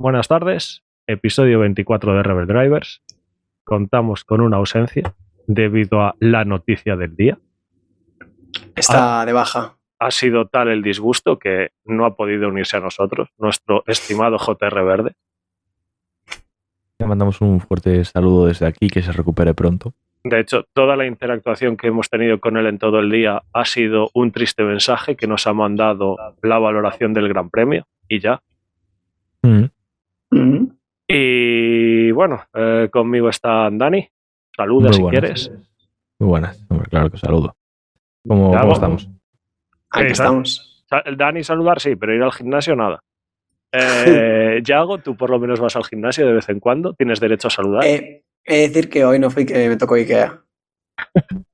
buenas tardes. Episodio 24 de Rebel Drivers. Contamos con una ausencia debido a la noticia del día. Está de baja. Ha sido tal el disgusto que no ha podido unirse a nosotros, nuestro estimado JR Verde. Le mandamos un fuerte saludo desde aquí, que se recupere pronto. De hecho, toda la interactuación que hemos tenido con él en todo el día ha sido un triste mensaje que nos ha mandado la valoración del Gran Premio y ya. Mm. Y bueno, eh, conmigo está Dani. Saluda Muy si buenas. quieres. Muy buenas, hombre, claro que saludo. ¿Cómo, estamos? Aquí Sí, estamos. Dani saludar sí, pero ir al gimnasio nada. Eh, Yago, tú por lo menos vas al gimnasio de vez en cuando. Tienes derecho a saludar. Eh, he de decir que hoy no fui que me tocó Ikea.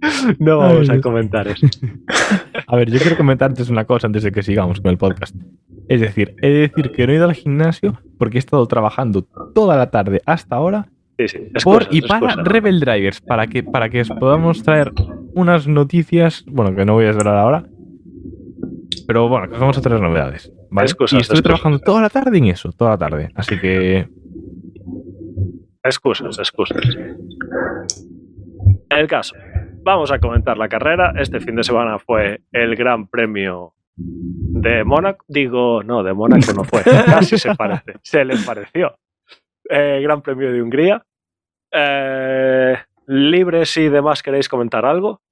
no vamos a comentar eso. A ver, yo quiero comentar antes una cosa antes de que sigamos con el podcast. Es decir, he de decir que no he ido al gimnasio porque he estado trabajando toda la tarde hasta ahora Sí, sí. por y para. Rebel Drivers, para que, para que os podamos traer unas noticias, bueno, que no voy a desvelar ahora, pero bueno, que os vamos a traer novedades. ¿vale? Excusas, y estoy trabajando toda la tarde en eso, toda la tarde. Así que Excusas, excusas. El caso. Vamos a comentar la carrera. Este fin de semana fue el Gran Premio de Mónaco. Digo, no, de Mónaco no fue. Casi se parece. Se le pareció. Eh, Gran Premio de Hungría. Eh, libres y demás, ¿queréis comentar algo?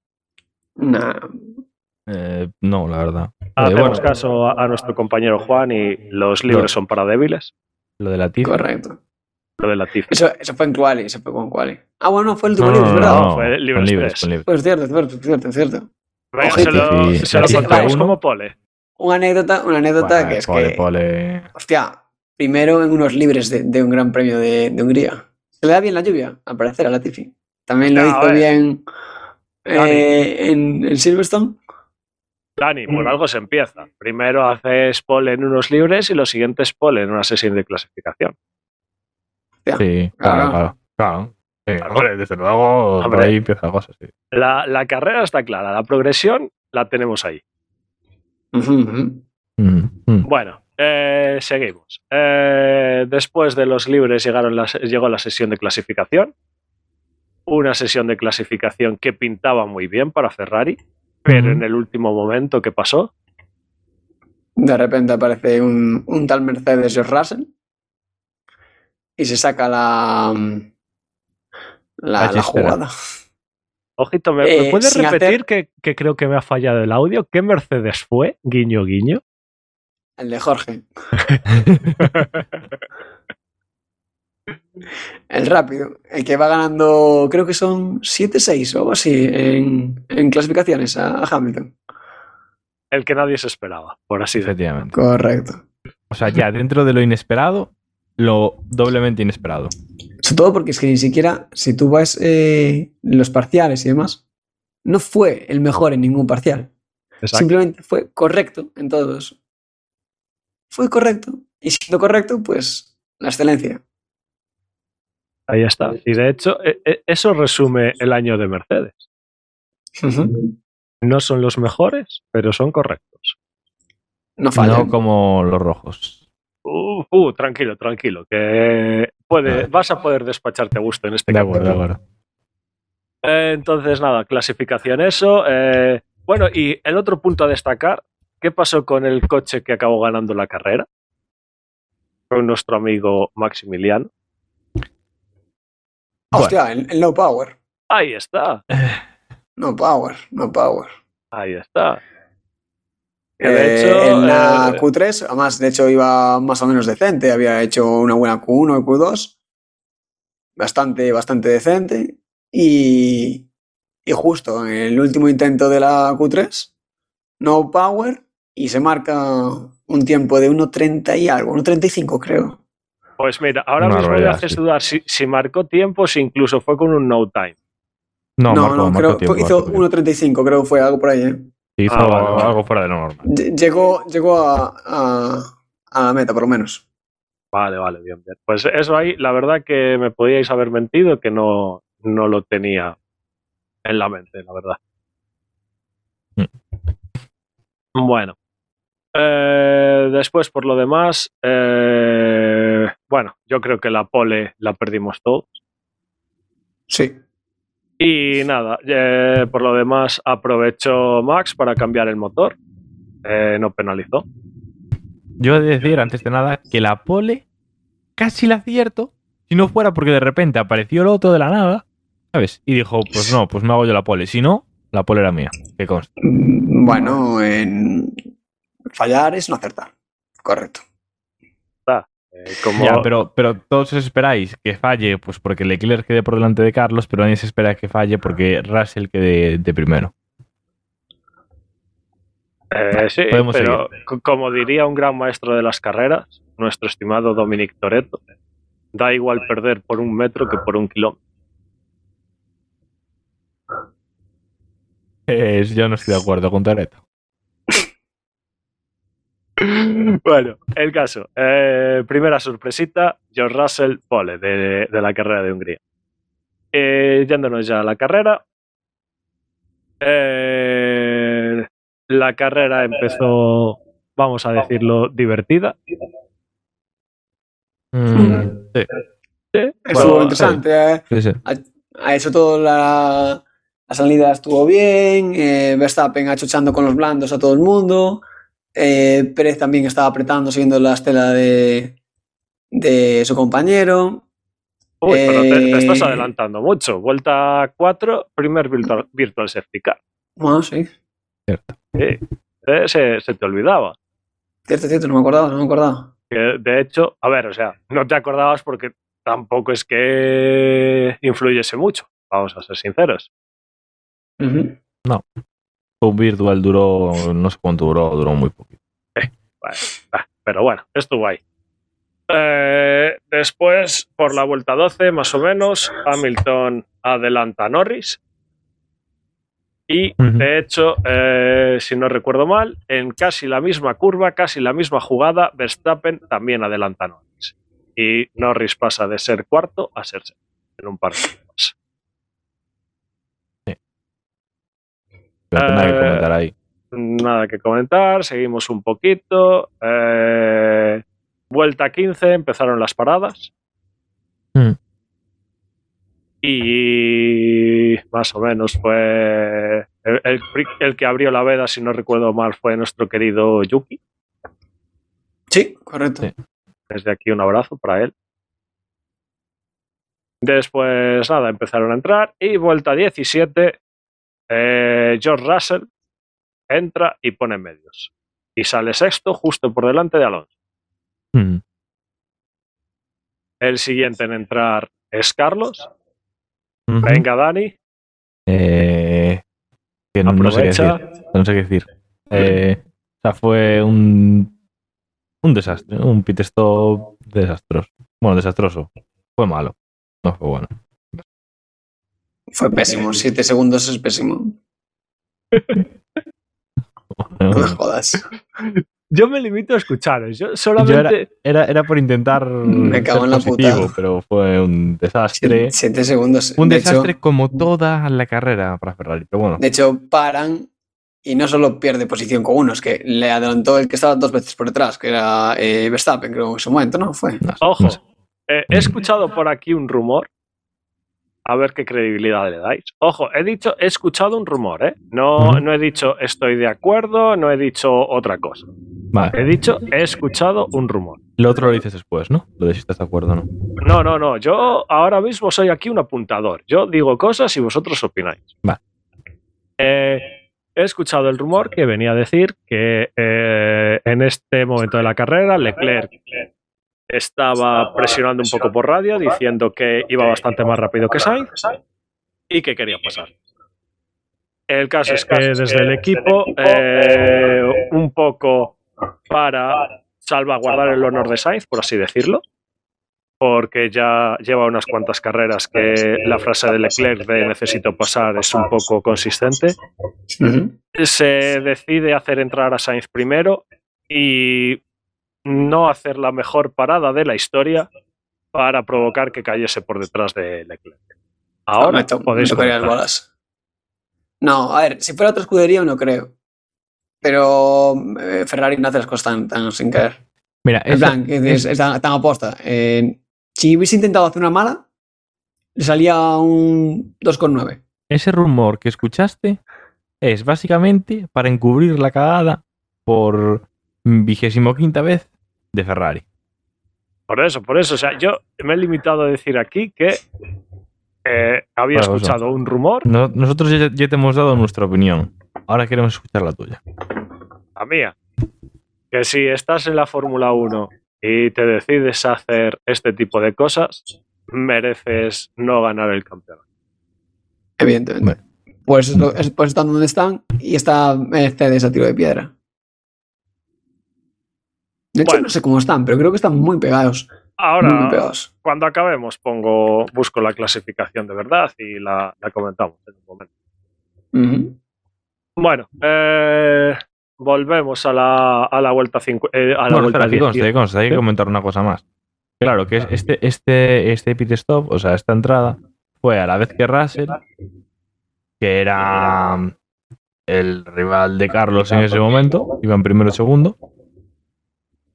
Nah. eh, no, la verdad. Eh, Hacemos bueno, caso a, a nuestro compañero Juan y los libres son para débiles. lo de la TIF. Correcto. Lo de la TIF. Eso, eso fue en Quali, eso fue con Quali. Ah, bueno, fue el No, último no, ¿verdad? no, fue con libres. Pues cierto, es cierto, es cierto, es cierto. Venga, se lo, Sí, se lo contamos uno. como pole. Una anécdota, una anécdota que es pole, que, pole. hostia, primero en unos libres de, de un gran premio de, de Hungría. Se le da bien la lluvia, al parecer, a la Tifi. También lo hizo bien eh, en, en Silverstone. Dani, por Mm. algo se empieza. Primero haces pole en unos libres y los siguientes pole en una sesión de clasificación. Sí, Claro. claro, claro. claro. Sí, Claro. hombre, desde luego, por ahí empieza la cosa, sí. La, la carrera está clara, la progresión la tenemos ahí. Mm, mm. Bueno, eh, seguimos. Eh, después de los libres llegaron las- llegó la sesión de clasificación. Una sesión de clasificación que pintaba muy bien para Ferrari, pero en el último momento, ¿qué pasó? De repente aparece un, un tal Mercedes George Russell y se saca la, la, jugada. Ojito, ¿me, me Eh, puedes repetir que, que creo que me ha fallado el audio? ¿Qué Mercedes fue? Guiño, guiño. El de Jorge. El rápido. El que va ganando, creo que son 7-6 o algo así en, en clasificaciones a, a Hamilton. El que nadie se esperaba, por así decirlo. Efectivamente. Correcto. O sea, ya dentro de lo inesperado, lo doblemente inesperado. Sobre todo porque es que ni siquiera, si tú vas eh, los parciales y demás, no fue el mejor en ningún parcial. Exacto. Simplemente fue correcto en todos. Fue correcto. Y siendo correcto, pues la excelencia. Ahí está. Y de hecho, e- e- eso resume el año de Mercedes. No son los mejores, pero son correctos. No falla. No como los rojos. Uh, uh, tranquilo, tranquilo, que puede, vas a poder despacharte a gusto en este De acuerdo, de acuerdo. Eh, entonces, nada, clasificación eso. eh, bueno, y el otro punto a destacar, ¿qué pasó con el coche que acabó ganando la carrera? Con nuestro amigo Maximiliano. Hostia, el, el no power. Ahí está, No power, no power. ahí está. Eh, hecho, en la eh, Q3, además, de hecho, iba más o menos decente. Había hecho una buena Q1 y Q2. Bastante, bastante decente. Y, y justo en el último intento de la Q3, no power. Y se marca un tiempo de 1.30 y algo, 1.35 creo. Pues mira, ahora mismo me haces sí. dudar si, si marcó tiempo, si incluso fue con un no time. No, No, marcó, no, marcó creo tiempo, hizo marcó tiempo. 1.35, creo que fue algo por ahí. ¿eh? Hizo Ah, vale, vale. algo fuera de lo normal. Ll- Llegó, llegó a, a, a la meta, por lo menos. Vale, vale, bien, bien. Pues eso ahí, la verdad que me podíais haber mentido que no, no lo tenía en la mente, la verdad. Bueno. Eh, después, por lo demás, eh, bueno, yo creo que la pole la perdimos todos. Sí. Y nada, eh, por lo demás, aprovechó Max para cambiar el motor. Eh, no penalizó. Yo he de decir, antes de nada, que la pole casi la acierto si no fuera porque de repente apareció el otro de la nada, ¿sabes? Y dijo, pues no, pues me hago yo la pole. Si no, la pole era mía. Que consta. Bueno, en... fallar es no acertar. Correcto. Eh, como, Ya, pero, pero todos os esperáis que falle, pues porque Leclerc quede por delante de Carlos, pero nadie se espera que falle porque Russell quede de primero. eh, sí, podemos pero co- como diría un gran maestro de las carreras, nuestro estimado Dominic Toretto, da igual perder por un metro que por un kilómetro. Eh, yo no estoy de acuerdo con Toretto. Bueno, el caso. eh, primera sorpresita, George Russell pole de, de la carrera de Hungría. Eh, yéndonos ya a la carrera. eh, la carrera empezó, vamos a decirlo, divertida. Mm, sí, Estuvo Bueno, interesante. eh. sí, sí. Ha hecho todo la, la salida estuvo bien. eh, Verstappen achochando con los blandos a todo el mundo. Eh, Pérez también estaba apretando siguiendo la estela de, de su compañero. Uy, pero te, te estás Eh, adelantando mucho. Vuelta 4, primer virtual, virtual safety car. Bueno, sí. Eh, eh, se, se te olvidaba. Cierto, cierto, no me acordaba, no me acordaba. Que, de hecho, a ver, o sea, no te acordabas porque tampoco es que influyese mucho. Vamos a ser sinceros. Ujú. Un virtual duró, no sé cuánto duró, duró muy poquito. Ah, pero bueno, estuvo ahí. Eh, después, por la vuelta 12, más o menos, Hamilton adelanta a Norris. Y, de hecho, eh, si no recuerdo mal, en casi la misma curva, casi la misma jugada, Verstappen también adelanta a Norris. Y Norris pasa de ser cuarto a ser sexto en un par nada que Eh, comentar ahí. Nada que comentar, seguimos un poquito. Eh, vuelta 15, empezaron las paradas. Mm. Y más o menos fue. El, el que abrió la veda, si no recuerdo mal, fue nuestro querido Yuki. Sí, correcto. Sí. Desde aquí un abrazo para él. Después, nada, empezaron a entrar. Y vuelta 17, eh, George Russell entra y pone medios. Y sale sexto justo por delante de Alonso. Mm. El siguiente en entrar es Carlos. Venga, Dani, Eh, que no, no sé qué decir. No sé qué decir. Eh, o sea, fue un, un desastre, un pit stop desastroso. Bueno, desastroso. Fue malo. No fue bueno. Fue pésimo. Siete segundos es pésimo. No me jodas. Yo me limito a escucharos. Yo Yo solamente. Era, era por intentar Me cago ser en la positivo, puta. pero fue un desastre. Siete, siete segundos. Un de desastre Hecho, como toda la carrera para Ferrari. Pero bueno, de hecho, paran y no solo pierde posición con uno, es que le adelantó el que estaba dos veces por detrás, que era eh, Verstappen, creo en su momento, ¿no? Fue. Ojo, eh, he escuchado por aquí un rumor. A ver qué credibilidad le dais. Ojo, he dicho, he escuchado un rumor, ¿eh? No, no he dicho estoy de acuerdo, no he dicho otra cosa. Vale, He dicho, he escuchado un rumor. lo otro lo dices después, ¿no? Lo de si estás de acuerdo o no. No, no, no. Yo ahora mismo soy aquí un apuntador. Yo digo cosas y vosotros opináis. Vale. Eh, he escuchado el rumor que venía a decir que eh, en este momento de la carrera Leclerc estaba presionando un poco por radio diciendo que iba bastante más rápido que Sainz y que quería pasar. El caso es que desde el equipo, eh, un poco para salvaguardar el honor de Sainz, por así decirlo, porque ya lleva unas cuantas carreras que la frase de Leclerc de necesito pasar es un poco consistente, se decide hacer entrar a Sainz primero y no hacer la mejor parada de la historia para provocar que cayese por detrás de Leclerc. Ahora me, to- me podéis tocaría las bolas. No, a ver, si fuera otra escudería no creo. Pero eh, Ferrari no hace las cosas tan, tan sin querer. Mira, En plan, es, es tan, tan aposta. Eh, si hubiese intentado hacer una mala, le salía un 2,9. ese rumor que escuchaste es básicamente para encubrir la cagada por vigésimo quinta vez de Ferrari. Por eso, por eso. O sea, yo me he limitado a decir aquí que eh, había escuchado un rumor, No- nosotros ya, ya te hemos dado nuestra opinión. Ahora queremos escuchar la tuya. la mía, que si estás en la Fórmula 1 y te decides hacer este tipo de cosas, mereces no ganar el campeonato. Evidentemente. Pues, es lo- es- pues están donde están y está Mercedes a tiro de piedra. De hecho, Bueno. no sé cómo están, pero creo que están muy pegados. Muy, muy Ahora, pegados. cuando acabemos, pongo, busco la clasificación de verdad y la, la comentamos en un momento. Bueno, eh, volvemos a la, a la vuelta, cincu- eh, a la Bueno, vuelta espera, que 18. conste, que conste, hay que comentar una cosa más. Claro, que es este, este, este pit stop, o sea, esta entrada, fue a la vez que Russell, que era mm, el rival de Carlos en ese momento, iban primero y segundo.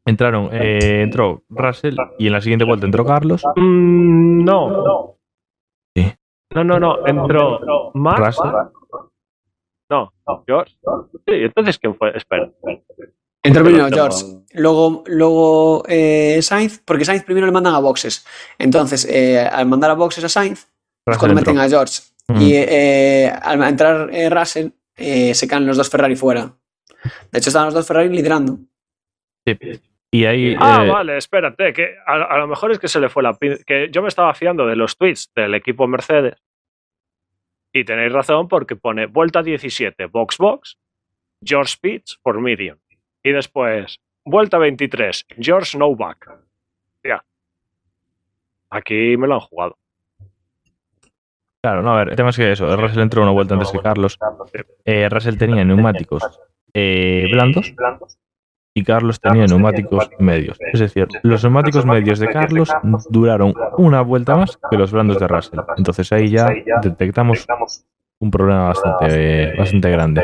Entraron, eh, entró Russell y en la siguiente vuelta entró Carlos. Mm, no. Sí. No, no, no. Entró Max. Russell. No, George. Sí, entonces ¿quién fue? Espera. Entró primero George, luego, luego eh, Sainz, porque Sainz primero le mandan a boxes. Entonces, eh, al mandar a boxes a Sainz, es cuando entró. meten a George. Ujú. Y eh, al entrar eh, Russell, eh, se caen los dos Ferrari fuera. De hecho, estaban los dos Ferrari liderando. Sí. Y ahí. Ah, eh, vale, espérate, que a, a lo mejor es que se le fue la que yo me estaba fiando de los tweets del equipo Mercedes. Y tenéis razón porque pone vuelta 17, box box, George Pitts for medium. Y después, vuelta 23, George Novak. Ya. Aquí me lo han jugado. Claro, no, a ver, el tema es que eso, Russell entró una vuelta antes que Carlos. Eh, Russell tenía neumáticos eh, blandos y Carlos tenía neumáticos medios. Es decir, los neumáticos medios de Carlos duraron una vuelta más que los blandos de Russell. Entonces ahí ya detectamos un problema bastante, bastante grande.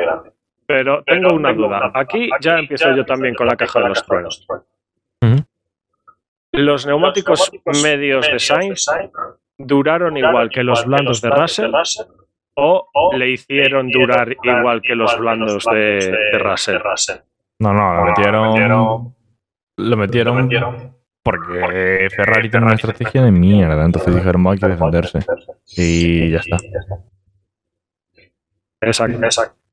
Pero tengo una duda. Aquí ya empiezo yo también con la caja de los truenos. Los neumáticos medios de Sainz duraron igual que los blandos de Russell o le hicieron durar igual que los blandos de, de Russell. No, no, lo metieron. Lo metieron porque Ferrari tiene una estrategia de mierda. Entonces dijeron, "Va, hay que defenderse. Y ya está. Exacto.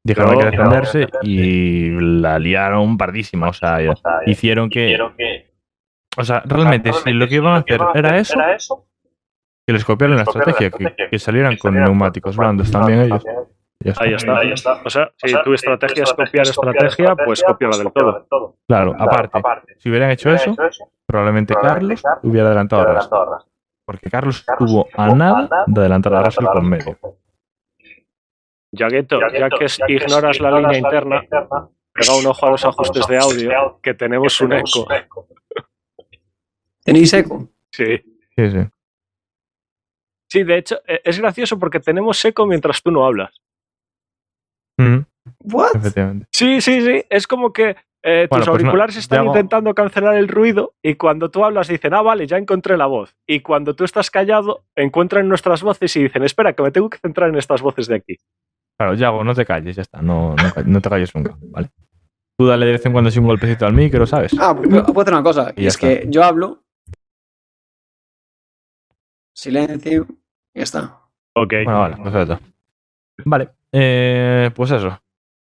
Dijeron hay que defenderse y la liaron pardísima. O sea, ya- hicieron que. O sea, realmente, si lo que iban a hacer era eso, que les copiaran la estrategia, que, que salieran con neumáticos blandos también ellos. Ya está. Ahí está. O sea, si tu estrategia es copiar estrategia, pues cópiala del todo. Claro, aparte, si hubieran hecho eso, probablemente Carlos hubiera adelantado a Russell. Porque Carlos estuvo a nada de adelantar a Russell con medio. Yagueto, ya que es- ignoras la línea interna, pega un ojo a los ajustes de audio, que tenemos un eco. ¿Tenéis eco? Sí. Sí, sí. Sí, de hecho, eh, es gracioso porque tenemos eco mientras tú no hablas. Ujú, ¿What? efectivamente. Sí, sí, sí. Es como que eh, Bueno, tus pues no, auriculares están intentando cancelar el ruido y cuando tú hablas dicen, ah, vale, ya encontré la voz. Y cuando tú estás callado, encuentran nuestras voces y dicen, espera, que me tengo que centrar en estas voces de aquí. Claro, Yago, no te calles, ya está. No, no, te calles nunca, ¿vale? Tú dale de vez en cuando así un golpecito al micro, ¿sabes? Ah, pero puedo hacer una cosa. Y es está. que yo hablo. Silencio. Y ya está. Ok. Bueno, vale, perfecto. Vale, eh, pues eso.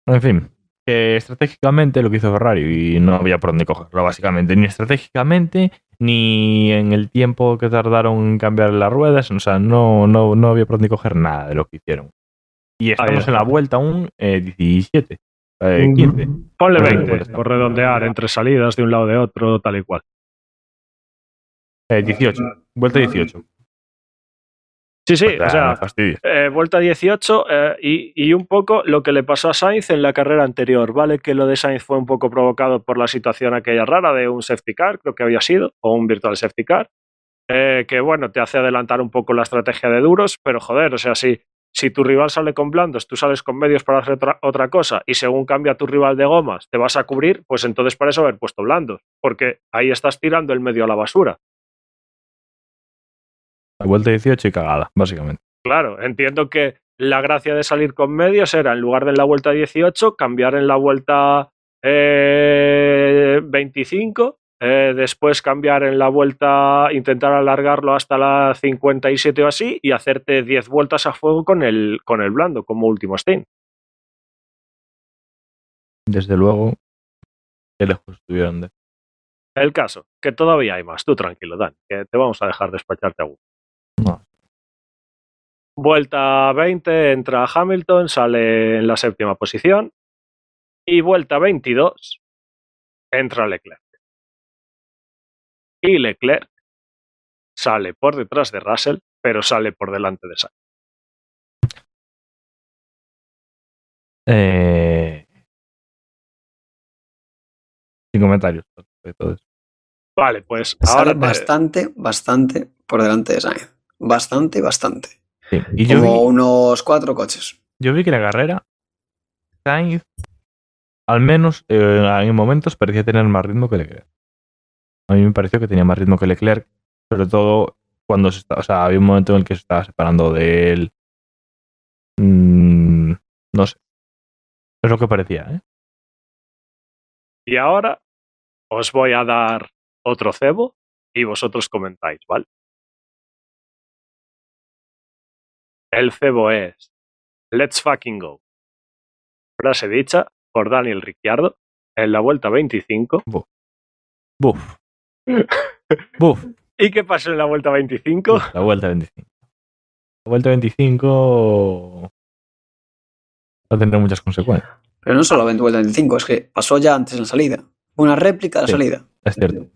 En fin, que estratégicamente lo que hizo Ferrari y no había por dónde cogerlo, básicamente. Ni estratégicamente, ni en el tiempo que tardaron en cambiar las ruedas. O sea, no, no, no había por dónde coger nada de lo que hicieron. Y estamos está. en la vuelta aún eh, 17, eh, 15. Ponle Pues 20, pues, por redondear, entre salidas de un lado de otro, tal y cual. eh, 18, vuelta 18. Sí, sí, O o sea, eh, vuelta 18 eh, y, y un poco lo que le pasó a Sainz en la carrera anterior, ¿vale? Que lo de Sainz fue un poco provocado por la situación aquella rara de un safety car, creo que había sido, o un virtual safety car, eh, que bueno, te hace adelantar un poco la estrategia de duros, pero joder, o sea, si, si tu rival sale con blandos, tú sales con medios para hacer otra, otra cosa y según cambia tu rival de gomas, te vas a cubrir, pues entonces para eso haber puesto blandos, porque ahí estás tirando el medio a la basura. La vuelta 18 y cagada, básicamente. Claro, entiendo que la gracia de salir con medios era, en lugar de en la vuelta 18, cambiar en la vuelta eh, 25, eh, después cambiar en la vuelta, intentar alargarlo hasta la 57 o así, y hacerte 10 vueltas a fuego con el, con el blando como último stint. Desde luego, qué lejos estuvieron de. El caso, que todavía hay más. Tú tranquilo, Dan, que te vamos a dejar despacharte a gusto. No. Vuelta 20 entra Hamilton, sale en la séptima posición. Y vuelta 22 entra Leclerc. Y Leclerc sale por detrás de Russell, pero sale por delante de Sainz. Eh... Sin comentarios. Vale, pues Sale ahora te- bastante, bastante por delante de Sainz. Bastante, bastante. Sí. Y yo Como vi, unos cuatro coches. yo vi que la carrera, Sainz, al menos eh, en momentos, parecía tener más ritmo que Leclerc. A mí me pareció que tenía más ritmo que Leclerc, sobre todo cuando se está, o sea, había un momento en el que se estaba separando de él. Mm, no sé. Es lo que parecía, ¿eh? Y ahora os voy a dar otro cebo y vosotros comentáis, ¿vale? El cebo es Let's fucking go. Frase dicha por Daniel Ricciardo en la vuelta 25. Buf. Buf. ¿Y qué pasó en la vuelta 25? La vuelta 25. La vuelta 25 va a tener muchas consecuencias. Pero no solo 20 vuelta 25, es que pasó ya antes en la salida. Una réplica de la Sí. salida. Es cierto.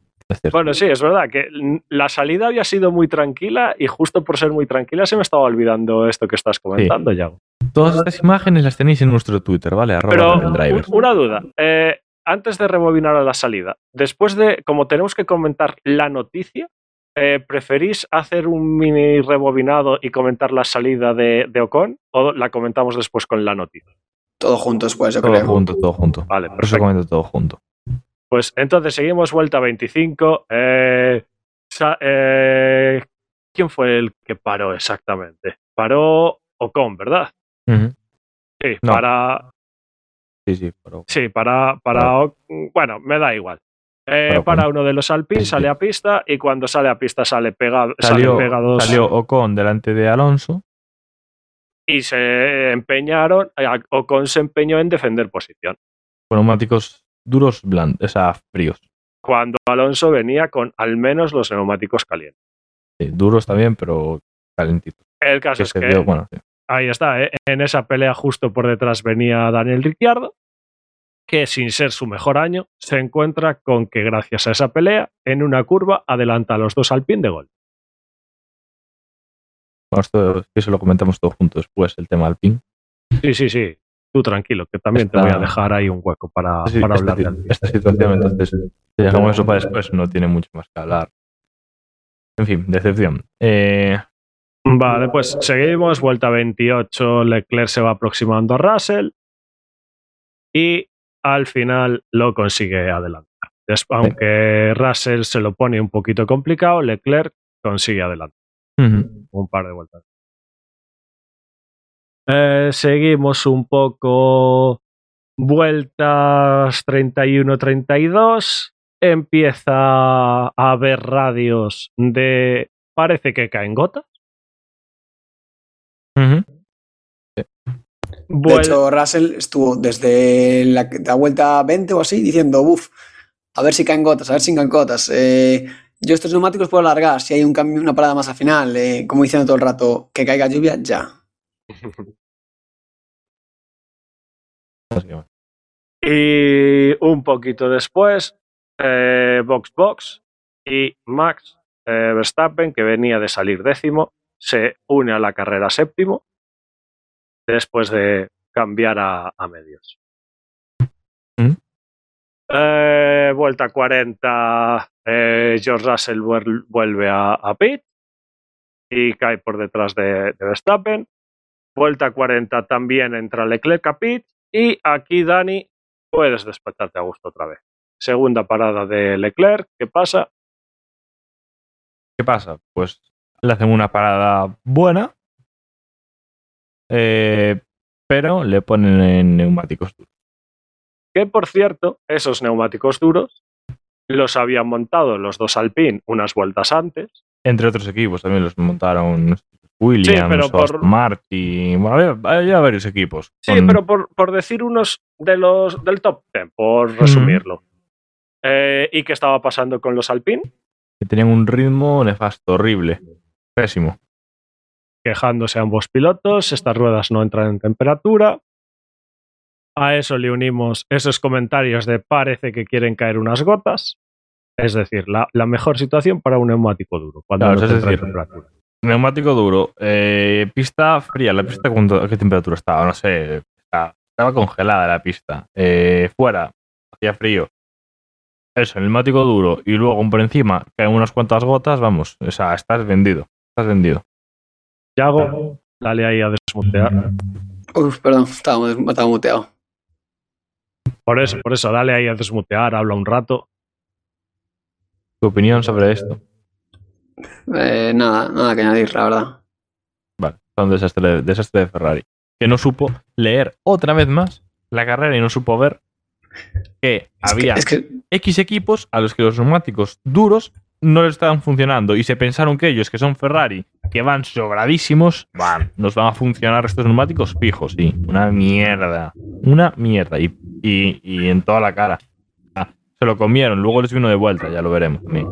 Bueno, sí, es verdad que la salida había sido muy tranquila y justo por ser muy tranquila se me estaba olvidando esto que estás comentando, Yago. Todas estas imágenes las tenéis en nuestro Twitter, ¿vale? Arroba Pero una duda. eh, antes de rebobinar a la salida, después de, como tenemos que comentar la noticia, eh, ¿preferís hacer un mini rebobinado y comentar la salida de, de Ocon o la comentamos después con la noticia? Todo junto después, yo Todo creo. junto, todo junto. Vale, Por eso perfecto. comento todo junto. Pues entonces seguimos vuelta 25. eh, eh, ¿Quién fue el que paró exactamente? Paró Ocon, ¿verdad? Sí, No. para, Sí, sí, pero Sí, para, para bueno, me da igual. Eh, Para uno de los Alpine, Sí, sí. sale a pista y cuando sale a pista sale pegado, salió, pegados salió Ocon delante de Alonso. y se empeñaron, Ocon se empeñó en defender posición. con neumáticos duros, blandos, o sea, fríos. Cuando Alonso venía con al menos los neumáticos calientes. Sí, duros también, pero calentitos. El caso Que es se que vio, bueno, sí. ahí está, ¿eh? en esa pelea justo por detrás venía Daniel Ricciardo, que sin ser su mejor año, se encuentra con que gracias a esa pelea, en una curva, adelanta a los dos Alpine de gol. Bueno, esto eso lo comentamos todo juntos después, el tema Alpine. Sí, sí, sí. Tú tranquilo, que también te voy a dejar ahí un hueco para, Sí, para esta, hablar de esta situación, entonces, si dejamos eso para después, no tiene mucho más que hablar. En fin, decepción. Eh, Vale, pues seguimos. Vuelta 28, Leclerc se va aproximando a Russell y al final lo consigue adelantar. Aunque Russell se lo pone un poquito complicado, Leclerc consigue adelantar un par de vueltas. Eh, seguimos un poco. Vueltas 31-32. Empieza a haber radios de. Parece que caen gotas. De Vuel- hecho, Russell estuvo desde la, la vuelta 20 o así diciendo, uff, a ver si caen gotas, a ver si caen gotas. Eh, yo estos neumáticos puedo alargar, si hay un cambio, una parada más al final, eh, como diciendo todo el rato, que caiga lluvia, ya. Y un poquito después, eh, Box Box y Max eh, Verstappen, que venía de salir décimo, se une a la carrera séptimo después de cambiar a, a medios. ¿Mm? Eh, vuelta 40, eh, George Russell vuel- vuelve a, a pit y cae por detrás de, de Verstappen. Vuelta 40 también entra Leclerc a pit. Y aquí, Dani, puedes despertarte a gusto otra vez. Segunda parada de Leclerc. ¿Qué pasa? ¿Qué pasa? Pues le hacen una parada buena, eh, pero le ponen en neumáticos duros. Que por cierto, esos neumáticos duros los habían montado los dos Alpine unas vueltas antes. Entre otros equipos también los montaron Williams, pero por- Martin. Bueno, había, había varios equipos. Sí, con- pero por, por decir unos de los del top 10, por resumirlo. Eh, ¿Y qué estaba pasando con los Alpine? que tenían un ritmo nefasto, horrible. Pésimo. Quejándose ambos pilotos, estas ruedas no entran en temperatura. A eso le unimos esos comentarios de parece que quieren caer unas gotas. Es decir, la, la mejor situación para un neumático duro, cuando Claro, no es decir, temperatura. Neumático duro. eh, pista fría. ¿La pista a qué temperatura estaba? No sé. Estaba, estaba congelada la pista. Eh, fuera, hacía frío. Eso, el neumático duro. Y luego por encima caen unas cuantas gotas. Vamos, o sea, estás vendido. Estás vendido. Yago, dale ahí a desmutear. Uf, perdón, estaba, estaba muteado. Por eso, por eso, dale ahí a desmutear, habla un rato. ¿Tu opinión sobre esto? Eh, nada, nada que añadir, la verdad. Vale, son desastre, desastre de Ferrari. Que no supo leer otra vez más la carrera y no supo ver que Es había que, es que X equipos a los que los neumáticos duros no les estaban funcionando y se pensaron que ellos, que son Ferrari, que van sobradísimos, van, nos van a funcionar estos neumáticos fijos, sí. Una mierda. Una mierda. Y, y, y en toda la cara. Ah, se lo comieron, luego les vino de vuelta, ya lo veremos. también.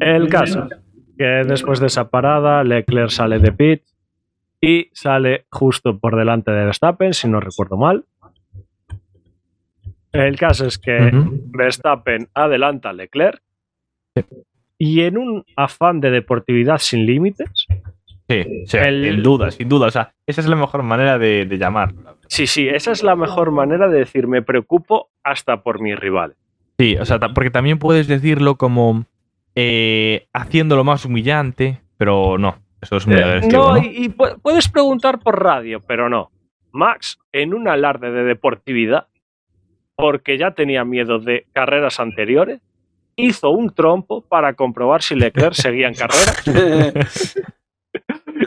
El caso, que después de esa parada, Leclerc sale de pit y sale justo por delante de Verstappen, si no recuerdo mal. El caso es que. Verstappen adelanta a Leclerc Sí. y en un afán de deportividad sin límites, Sí, El- sin duda, sin duda. O sea, esa es la mejor manera de, de llamar. sí, sí, esa es la mejor manera de decir me preocupo hasta por mis rivales. Sí, o sea, porque también puedes decirlo como eh, haciéndolo más humillante, pero no, eso es muy Eh, agresivo. no, ¿no? y, y pu- puedes preguntar por radio, pero no. Max, en un alarde de deportividad, porque ya tenía miedo de carreras anteriores, hizo un trompo para comprobar si Leclerc seguía en carrera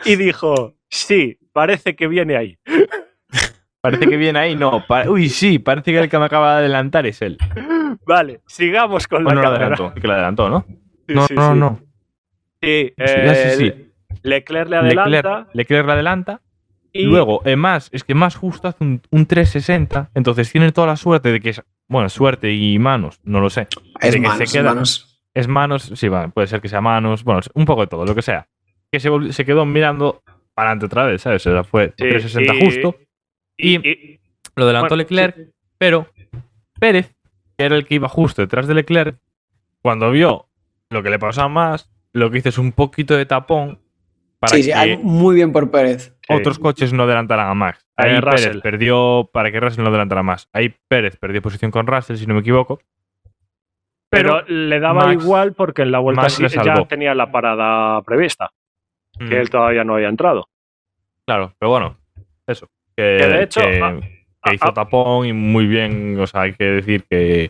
y dijo, sí, parece que viene ahí. Parece que viene ahí, no. Uy, sí, parece que el que me acaba de adelantar es él. Vale, sigamos con Bueno, la lo carrera. adelantó, que lo adelantó, ¿no? Sí, no, sí, no, sí. no. Sí, Sí, ya, sí, eh, sí. Leclerc le adelanta Leclerc, Leclerc la adelanta. y Luego, eh, más, es que más justo hace un, un 360. Entonces tiene toda la suerte de que es. Bueno, suerte y manos, no lo sé. es de que manos, se queda- manos. Es manos, sí, puede ser que sea manos, bueno, un poco de todo, lo que sea. Que se, quedó mirando para adelante otra vez, ¿sabes? O sea, fue Sí, 360 y- justo. y- Y- y- Lo adelantó bueno, Leclerc, sí. pero Pérez, que era el que iba justo detrás de Leclerc, cuando vio lo que le pasaba más, lo que hizo es un poquito de tapón para Sí, sí, que algo muy bien por Pérez. Sí. otros coches no adelantaran a Max. Ahí Eh, Pérez Russell. perdió para que Russell no adelantara más. Ahí Pérez perdió posición con Russell, si no me equivoco. pero, le daba Max- igual porque en la vuelta sí- ya tenía la parada prevista, Mm, que él todavía no había entrado. Claro, pero bueno, eso. Que, Que de hecho, que- ah, que hizo ah, tapón y muy bien. O sea, hay que decir que,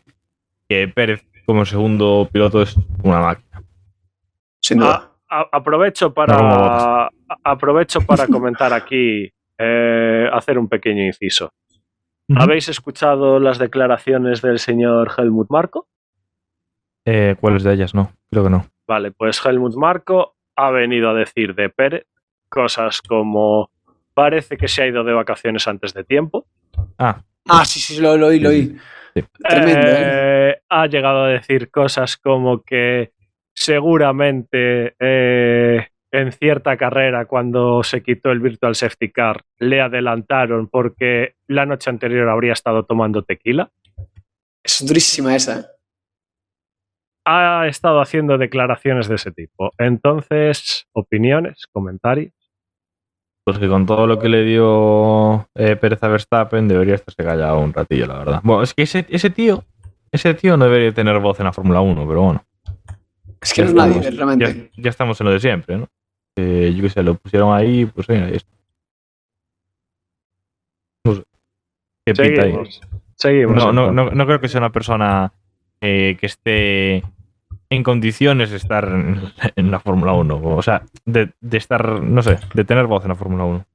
que Pérez como segundo piloto es una máquina. Sin duda. A- a- aprovecho para a- aprovecho para comentar aquí, eh, hacer un pequeño inciso. ¿Habéis escuchado las declaraciones del señor Helmut Marko? Eh, ¿Cuáles de ellas? No, creo que no. Vale, pues Helmut Marko ha venido a decir de Pérez cosas como parece que se ha ido de vacaciones antes de tiempo. Ah, Ah, sí, sí, lo, lo oí, lo oí. Sí. Tremendo, ¿eh? Eh, ha llegado a decir cosas como que seguramente eh, en cierta carrera, cuando se quitó el Virtual Safety Car, le adelantaron porque la noche anterior habría estado tomando tequila. Es durísima esa. Ha estado haciendo declaraciones de ese tipo. Entonces, opiniones, comentarios. Pues que con todo lo que le dio eh, Pérez a Verstappen debería estarse callado un ratillo, la verdad. Bueno, es que ese, tío, ese tío no debería tener voz en la Fórmula 1, pero bueno. Es que no es nadie, realmente. Ya, estamos en lo de siempre, ¿no? Eh, yo qué sé, lo pusieron ahí, pues mira, ahí está. No sé. ¿Qué seguimos. Seguimos. No, no, no, no creo que sea una persona eh, que esté en condiciones de estar en, en la Fórmula 1. O sea, de, de estar, no sé, de tener voz en la Fórmula 1.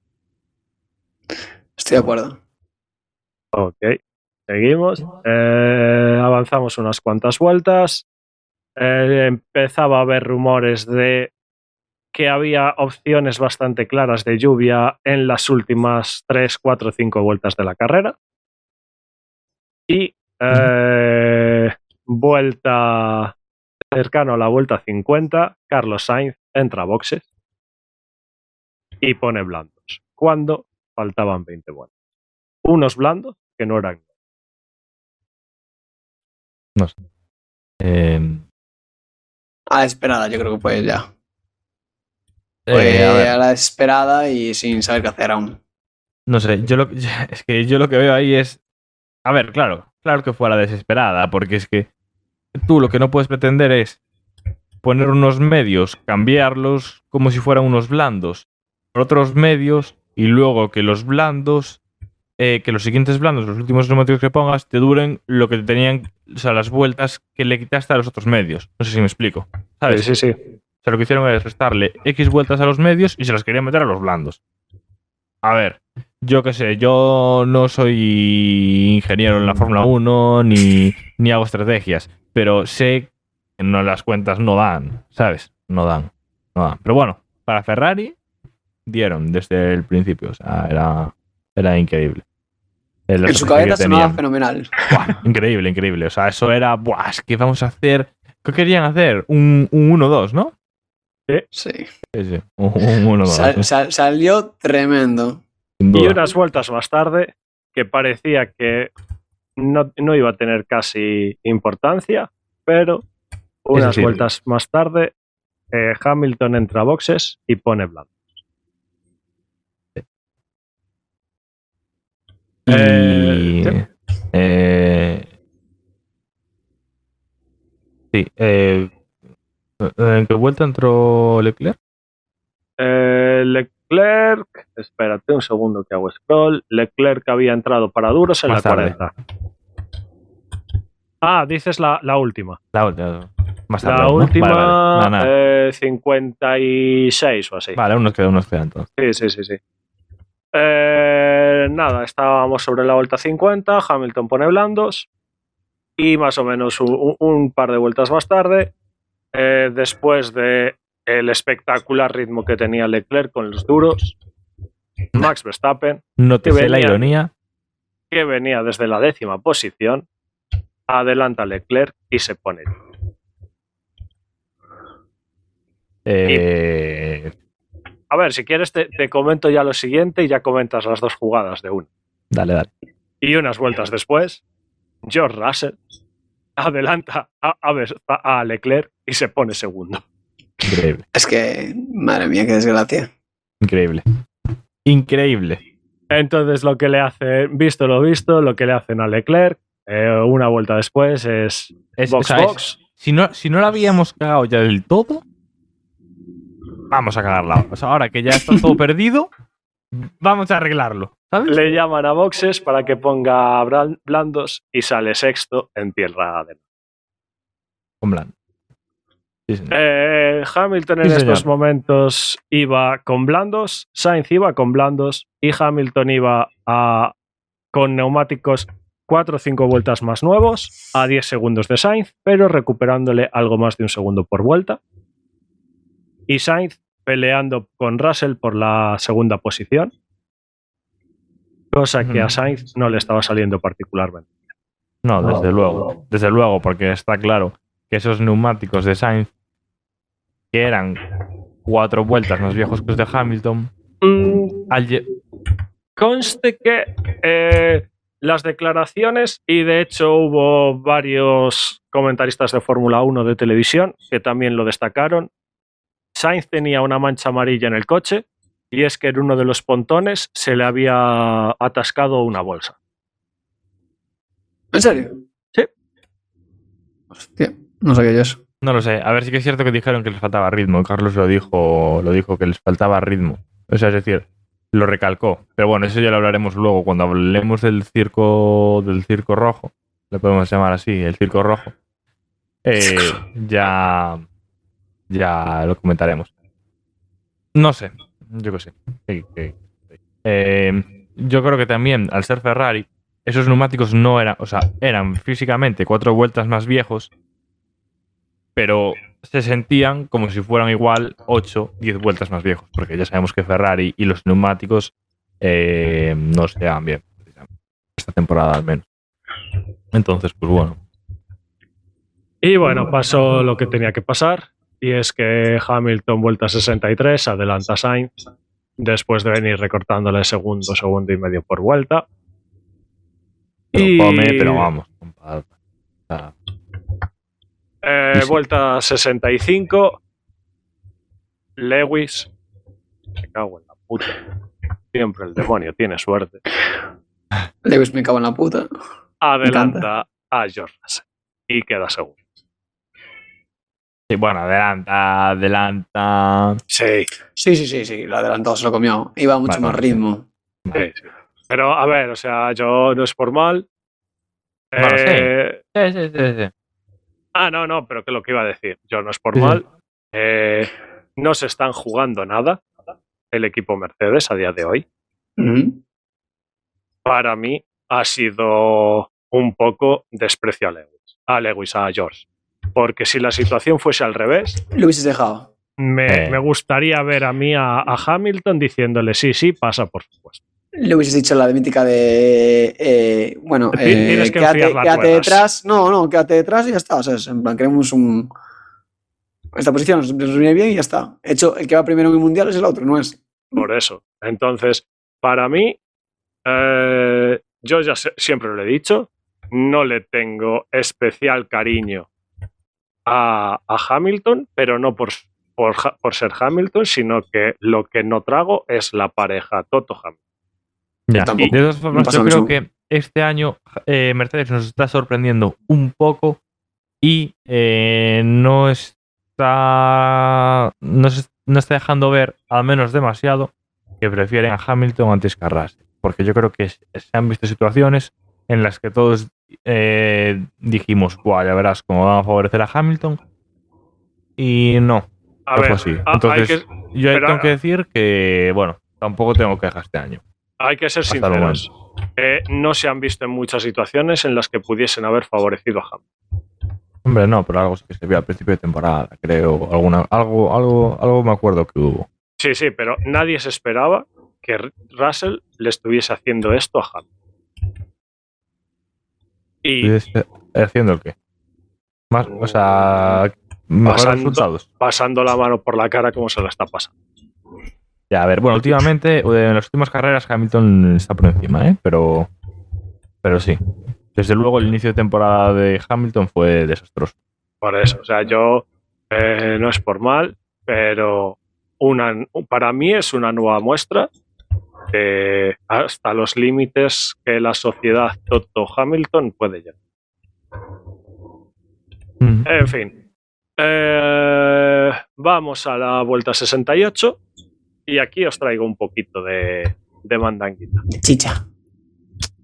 Estoy de acuerdo. Ok. Seguimos. Eh, avanzamos unas cuantas vueltas. Eh, empezaba a haber rumores de que había opciones bastante claras de lluvia en las últimas 3, 4, 5 vueltas de la carrera. Y eh, vuelta cercano a la vuelta 50, Carlos Sainz entra a boxes y pone blandos. Cuando faltaban 20 vueltas. Unos blandos que no eran. Eh, A la esperada, yo creo que fue ya. eh, Fue a ver, a la esperada y sin saber qué hacer aún. no sé, yo lo, es que yo lo que veo ahí es. A ver, claro, claro que fue a la desesperada, porque es que tú lo que no puedes pretender es poner unos medios, cambiarlos como si fueran unos blandos por otros medios y luego que los blandos, eh, que los siguientes blandos, los últimos neumáticos que pongas, te duren lo que te tenían, o sea, las vueltas que le quitaste a los otros medios. No sé si me explico. ¿Sabes? Sí, sí, sí. O sea, lo que hicieron es restarle X vueltas a los medios y se las querían meter a los blandos. A ver, yo qué sé, yo no soy ingeniero en la Fórmula 1 ni, ni hago estrategias, pero sé que no, las cuentas no dan, ¿sabes? No dan, no dan. Pero bueno, para Ferrari dieron desde el principio, o sea, era, era increíble. En su cabeza sonaba fenomenal. Buah, increíble, increíble. O sea, eso era, buah, es que vamos a hacer... ¿Qué querían hacer? Un, un 1-2, ¿no? Sí. Sí, sí. Un, un 1-2. Sal- sal- salió tremendo. Y unas vueltas más tarde, que parecía que no, no iba a tener casi importancia, pero unas decir- vueltas más tarde, eh, Hamilton entra a boxes y pone blanco. Y, Eh, sí. eh, sí, eh, ¿En qué vuelta entró Leclerc? Leclerc, espérate un segundo que hago scroll. Leclerc había entrado para duros en Más la tarde. 40. Ah, dices la, la última. La última. Más tarde, La ¿no? última, Vale, vale. Nada, nada. eh, 56 o así. Vale, unos quedan, unos quedan entonces. Sí, sí, sí, sí. Eh, nada, estábamos sobre la vuelta 50, Hamilton pone blandos y más o menos un, un par de vueltas más tarde, eh, después de el espectacular ritmo que tenía Leclerc con los duros, Max Verstappen, Que la ironía. que venía desde la décima posición, adelanta a Leclerc y se pone. Eh, A ver, si quieres te, te comento ya lo siguiente y ya comentas las dos jugadas de una. dale, dale. Y unas vueltas después, George Russell adelanta a, a Vers- a Leclerc y se pone segundo. Increíble, Es que, madre mía, qué desgracia. increíble. Increíble. Entonces lo que le hace, visto lo visto, lo que le hacen a Leclerc, eh, una vuelta después es Es- box o sea, es- box. si, no, si no la habíamos cagado ya del todo, vamos a cagarla. O sea, ahora que ya está todo perdido, vamos a arreglarlo. ¿Sabes? Le llaman a boxes para que ponga blandos y sale sexto en tierra de Con Blan. Sí, señor. Eh, Hamilton en Sí, estos momentos iba con blandos, Sainz iba con blandos y Hamilton iba a- con neumáticos 4 o 5 vueltas más nuevos a 10 segundos de Sainz, pero recuperándole algo más de un segundo por vuelta. Y Sainz peleando con Russell por la segunda posición, cosa que a. Sainz no le estaba saliendo particularmente. No, desde luego. Desde luego, porque está claro que esos neumáticos de Sainz, que eran cuatro vueltas más viejos que los de Hamilton, Mm, al conste que eh, las declaraciones, y de hecho hubo varios comentaristas de Fórmula 1 de televisión que también lo destacaron, Sainz tenía una mancha amarilla en el coche y es que en uno de los pontones se le había atascado una bolsa. ¿En serio? Sí. Hostia, no sabía yo eso. No lo sé. A ver, sí que es cierto que dijeron que les faltaba ritmo. Carlos lo dijo, lo dijo que les faltaba ritmo. O sea, es decir, lo recalcó. Pero bueno, eso ya lo hablaremos luego cuando hablemos del circo del circo rojo. Le podemos llamar así, el circo rojo. Eh, ya, ya lo comentaremos. No sé, yo qué sé. Sí, sí, sí. Eh, yo creo que también, al ser Ferrari, esos neumáticos no eran, o sea, eran físicamente cuatro vueltas más viejos, pero se sentían como si fueran igual 8, 10 vueltas más viejos, porque ya sabemos que Ferrari y los neumáticos eh, no se llevan bien, esta temporada al menos. Entonces, pues bueno. Y bueno, pasó lo que tenía que pasar, y es que Hamilton vuelta 63, adelanta a Sainz, después de venir recortándole segundo, segundo y medio por vuelta. Pero Y- come, pero vamos. compadre. O sea, Eh. Vuelta 65. Lewis. Me cago en la puta. Siempre el demonio tiene suerte. Lewis me cago en la puta. Adelanta a George Russell. Y queda segundo. sí, bueno, adelanta, adelanta. Sí, Sí, sí, sí, sí, lo adelantó, se lo comió. Iba mucho Vale, más sí. ritmo. sí, sí. Pero a ver, o sea, yo no es por mal. Bueno, sí. Eh, Sí, sí, sí, sí. Ah, no, no, pero que lo que iba a decir. Yo no es por Sí, mal. Eh, no se están jugando nada el equipo Mercedes a día de hoy. Para mí ha sido un poco desprecio a Lewis, a Lewis, a George. Porque si la situación fuese al revés, Lo hubieses dejado. me, me gustaría ver a mí a, a Hamilton diciéndole sí, sí, pasa por supuesto. Le hubieses dicho la de mítica de. eh, bueno, eh, que quédate, detrás. No, no, quédate detrás y ya está. O sea, es en plan, queremos un. Esta posición nos viene bien y ya está. De hecho, el que va primero en el mundial es el otro, no es. Por eso. Entonces, para mí, eh, yo ya sé- siempre lo he dicho, no le tengo especial cariño a, a Hamilton, pero no por, por, por ser Hamilton, sino que lo que no trago es la pareja Toto Hamilton. Ya. Tampoco. De todas formas, yo creo que este año eh, Mercedes nos está sorprendiendo un poco y eh, no está no, se- no está dejando ver, al menos demasiado, que prefieren a Hamilton antes que a Russell. Porque yo creo que se han visto situaciones en las que todos eh, dijimos, Buah, ya verás cómo van a favorecer a Hamilton. Y no, A no ver, fue así. a- hay, Entonces, que, yo tengo que decir que, bueno, tampoco tengo quejas este año. Hay que ser sinceros. Eh, no se han visto en muchas situaciones en las que pudiesen haber favorecido a Hamilton. Hombre, no, pero algo sí que se vio al principio de temporada, creo. Alguna, algo, algo, algo me acuerdo que hubo. Sí, sí, pero nadie se esperaba que Russell le estuviese haciendo esto a Hamilton. Y ¿Y este- ¿Haciendo el qué? Más, o sea, mejores Pasando- resultados. pasando la mano por la cara como se lo está pasando. Ya, a ver, bueno, últimamente, en las últimas carreras Hamilton está por encima, ¿eh? Pero, pero sí. Desde luego el inicio de temporada de Hamilton fue desastroso. Por eso, o sea, yo eh, no es por mal, pero una, para mí es una nueva muestra de hasta los límites que la sociedad Toto Hamilton puede llegar. Mm. En fin, eh, vamos a la vuelta 68 y aquí os traigo un poquito de, de mandanguita. Chicha.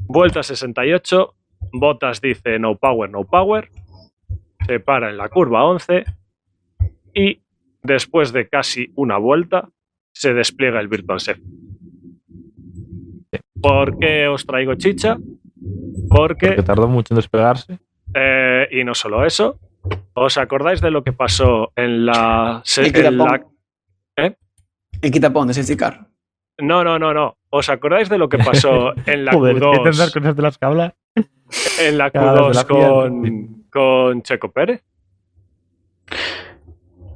Vuelta 68, Bottas dice no power, no power, se para en la curva 11 y después de casi una vuelta se despliega el Virtual Safety. ¿Por qué os traigo chicha? Porque, Porque tardó mucho en despegarse. eh, y no solo eso, ¿os acordáis de lo que pasó en la... en la-. El quitapón de safety car. no, no, no, no. ¿Os acordáis de lo que pasó en la Joder, ¿qué tendrás Q2, cosas de las que en la cagadas de Q2 la con, con Checo Pérez?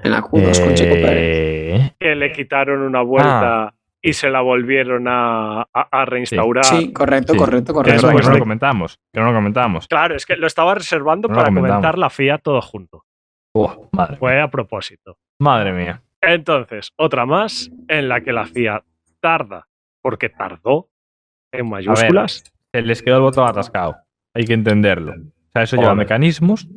En la Q2 con Checo Pérez. Eh, que le quitaron una vuelta y se la volvieron a, a- a reinstaurar. Sí, correcto, Sí. correcto, que correcto. no, que no lo comentamos. Que no lo comentamos. Claro, es que lo estaba reservando No para comentar la FIA todo junto. Madre, Fue a propósito. madre mía. Entonces, otra más en la que la FIA tarda, porque tardó en mayúsculas. Se les quedó el botón atascado. Hay que entenderlo. O sea, eso lleva mecanismos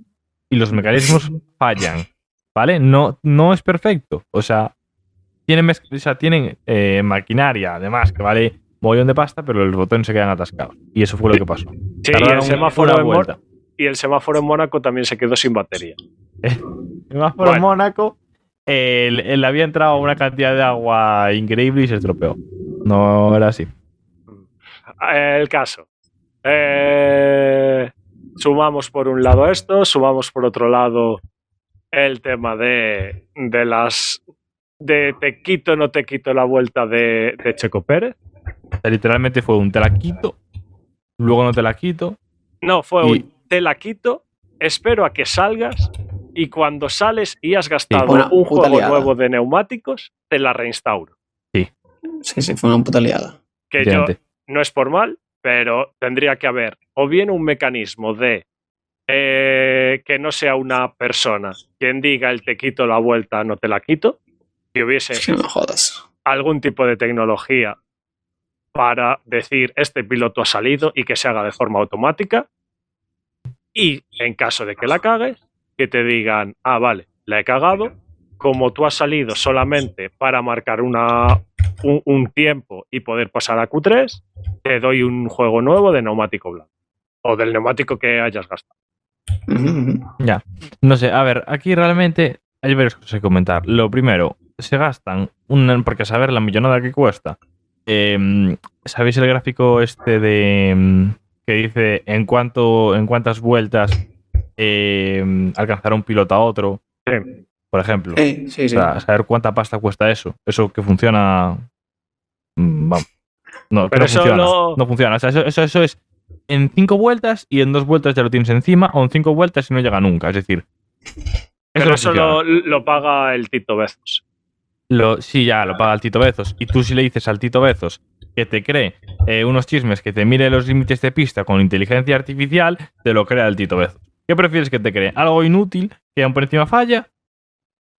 y los mecanismos fallan. ¿Vale? No, no es perfecto. O sea, tienen, o sea, tienen eh, maquinaria, además, que vale montón de pasta, pero los botones se quedan atascados. Y eso fue lo que pasó. Sí, y el, semáforo en y el semáforo en Mónaco también se quedó sin batería. Además, por Bueno. Mónaco, el- había entrado una cantidad de agua increíble y se estropeó. No era así. El caso. Eh, sumamos por un lado esto, sumamos por otro lado el tema de, de las de te quito no te quito la vuelta de, de Checo Pérez. Literalmente fue un te la quito, luego no te la quito. No, fue Y- un te la quito, espero a que salgas y cuando sales y has gastado un juego liada. nuevo de neumáticos, te la reinstauro. Sí, sí, fue una puta liada. Que yo, no es por mal, pero tendría que haber o bien un mecanismo de eh, que no sea una persona quien diga el te quito la vuelta, no te la quito, que hubiese no jodas. algún tipo de tecnología para decir este piloto ha salido y que se haga de forma automática. Y en caso de que la cagues, que te digan, ah, vale, la he cagado, como tú has salido solamente para marcar una, un, un tiempo y poder pasar a Q3, te doy un juego nuevo de neumático blanco. O del neumático que hayas gastado. Ya. No sé, a ver, aquí realmente hay varias cosas que comentar. Lo primero, se gastan, un, porque a saber la millonada que cuesta. eh, ¿Sabéis el gráfico este de mm, que dice en cuánto, en cuántas vueltas eh, alcanzará un piloto a otro? Sí. Por ejemplo. Sí, sí, sí. O sea, saber cuánta pasta cuesta eso. Eso que funciona. mm, Vamos. No, Pero no eso funciona. No funciona. O sea, eso, eso, eso es en cinco vueltas y en dos vueltas ya lo tienes encima, o en cinco vueltas y no llega nunca. Es decir. Pero no eso lo, lo paga el Tito Bezos. Lo- sí, ya, lo paga el Tito Bezos. Y tú si le dices al Tito Bezos que te cree eh, unos chismes, que te mire los límites de pista con inteligencia artificial, te lo crea el Tito Bezos. ¿Qué prefieres que te cree? ¿Algo inútil que aún por encima falla?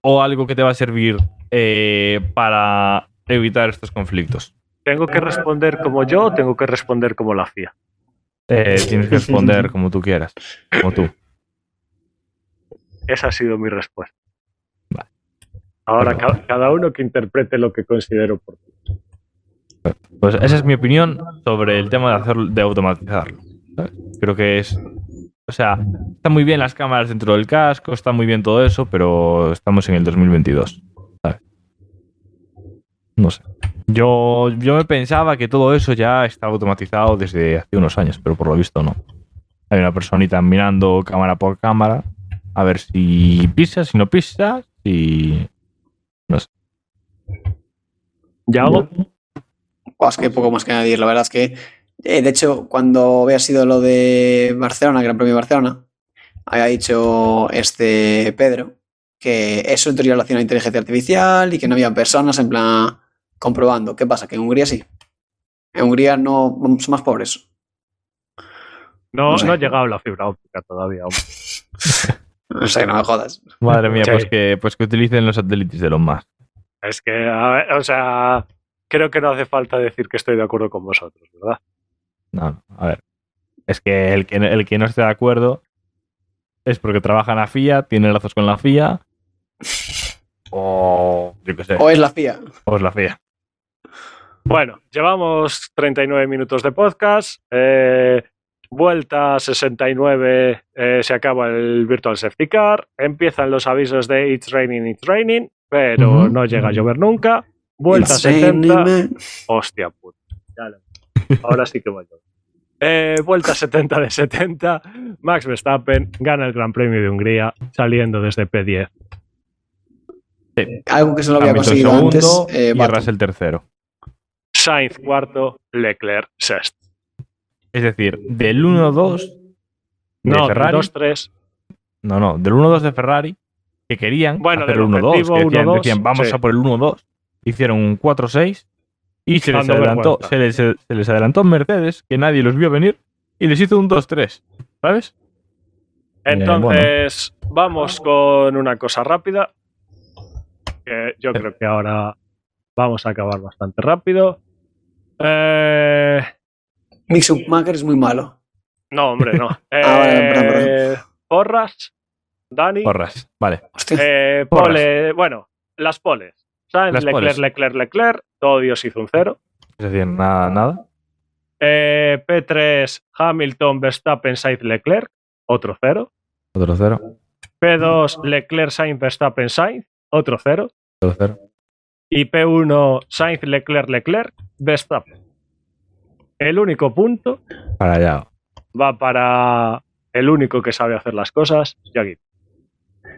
¿O algo que te va a servir eh, para evitar estos conflictos? ¿Tengo que responder como yo o tengo que responder como la FIA? Eh, tienes que responder como tú quieras. Como tú. Esa ha sido mi respuesta. Vale. Ahora cada uno que interprete lo que considero oportuno. Pues esa es mi opinión sobre el tema de, hacer, de automatizarlo. ¿sabes? Creo que es. O sea, están muy bien las cámaras dentro del casco, está muy bien todo eso, pero estamos en el 2022. ¿sabes? No sé. Yo, yo me pensaba que todo eso ya estaba automatizado desde hace unos años, pero por lo visto no. Hay una personita mirando cámara por cámara a ver si pisa, si no pisa, si. ¿Yago? Buah, es que poco más que añadir. La verdad es que, eh, de hecho, cuando había sido lo de Barcelona, Gran Premio de Barcelona, había dicho este Pedro que eso en teoría lo hacía una inteligencia artificial y que no había personas en plan comprobando. ¿Qué pasa? Que en Hungría sí. En Hungría no son más pobres. No, No sé. no ha llegado la fibra óptica todavía. No sé, no me jodas. Madre mía, Sí. pues, que, pues que utilicen los satélites de los más. Es que, a ver, o sea, creo que no hace falta decir que estoy de acuerdo con vosotros, ¿verdad? No, no, a ver. Es que el que, el que no esté de acuerdo es porque trabaja en la FIA, tiene lazos con la FIA. O yo qué sé, O es la FIA. o es la FIA. Bueno, llevamos 39 minutos de podcast. eh, vuelta 69, eh, se acaba el Virtual Safety Car. Empiezan los avisos de It's raining, it's raining, pero no llega a llover nunca. Vuelta It's 70. raining, Hostia puta. Ya lo- Ahora sí que voy yo. Eh, vuelta 70 de 70. Max Verstappen gana el Gran Premio de Hungría saliendo desde P10. Algo que se lo había Hamilton conseguido segundo antes. eh, y. Russell tercero. Sainz cuarto, Leclerc sexto. Es decir, del 1-2 de No, Ferrari. 2-3. No, no, del 1-2 de Ferrari que querían Bueno, hacer el 1-2. objetivo que decían, 1-2, decían, vamos sí. a por el 1-2. Hicieron un 4-6 y se les, adelantó, se, les, se les adelantó Mercedes, que nadie los vio venir, y les hizo un 2-3. ¿Sabes? Entonces, vamos con una cosa rápida. Que yo creo que ahora vamos a acabar bastante rápido. Eh, Mick Schumacher es muy malo. no, hombre, no. Ah, vale, perdón, Eh, Porras, Dani. Porras. Vale. Eh, Porras. bueno, las poles. Sainz, Las Leclerc, poles. Leclerc, Leclerc. Todo Dios hizo un cero. Es decir, nada, nada. Eh, P3, Hamilton, Verstappen, Sainz, Leclerc. Otro cero. Otro cero. P2, Leclerc, Sainz, Verstappen, Sainz. Otro cero. Otro cero. Y P1, Sainz, Leclerc, Leclerc, Verstappen. El único punto Para allá. va para el único que sabe hacer las cosas.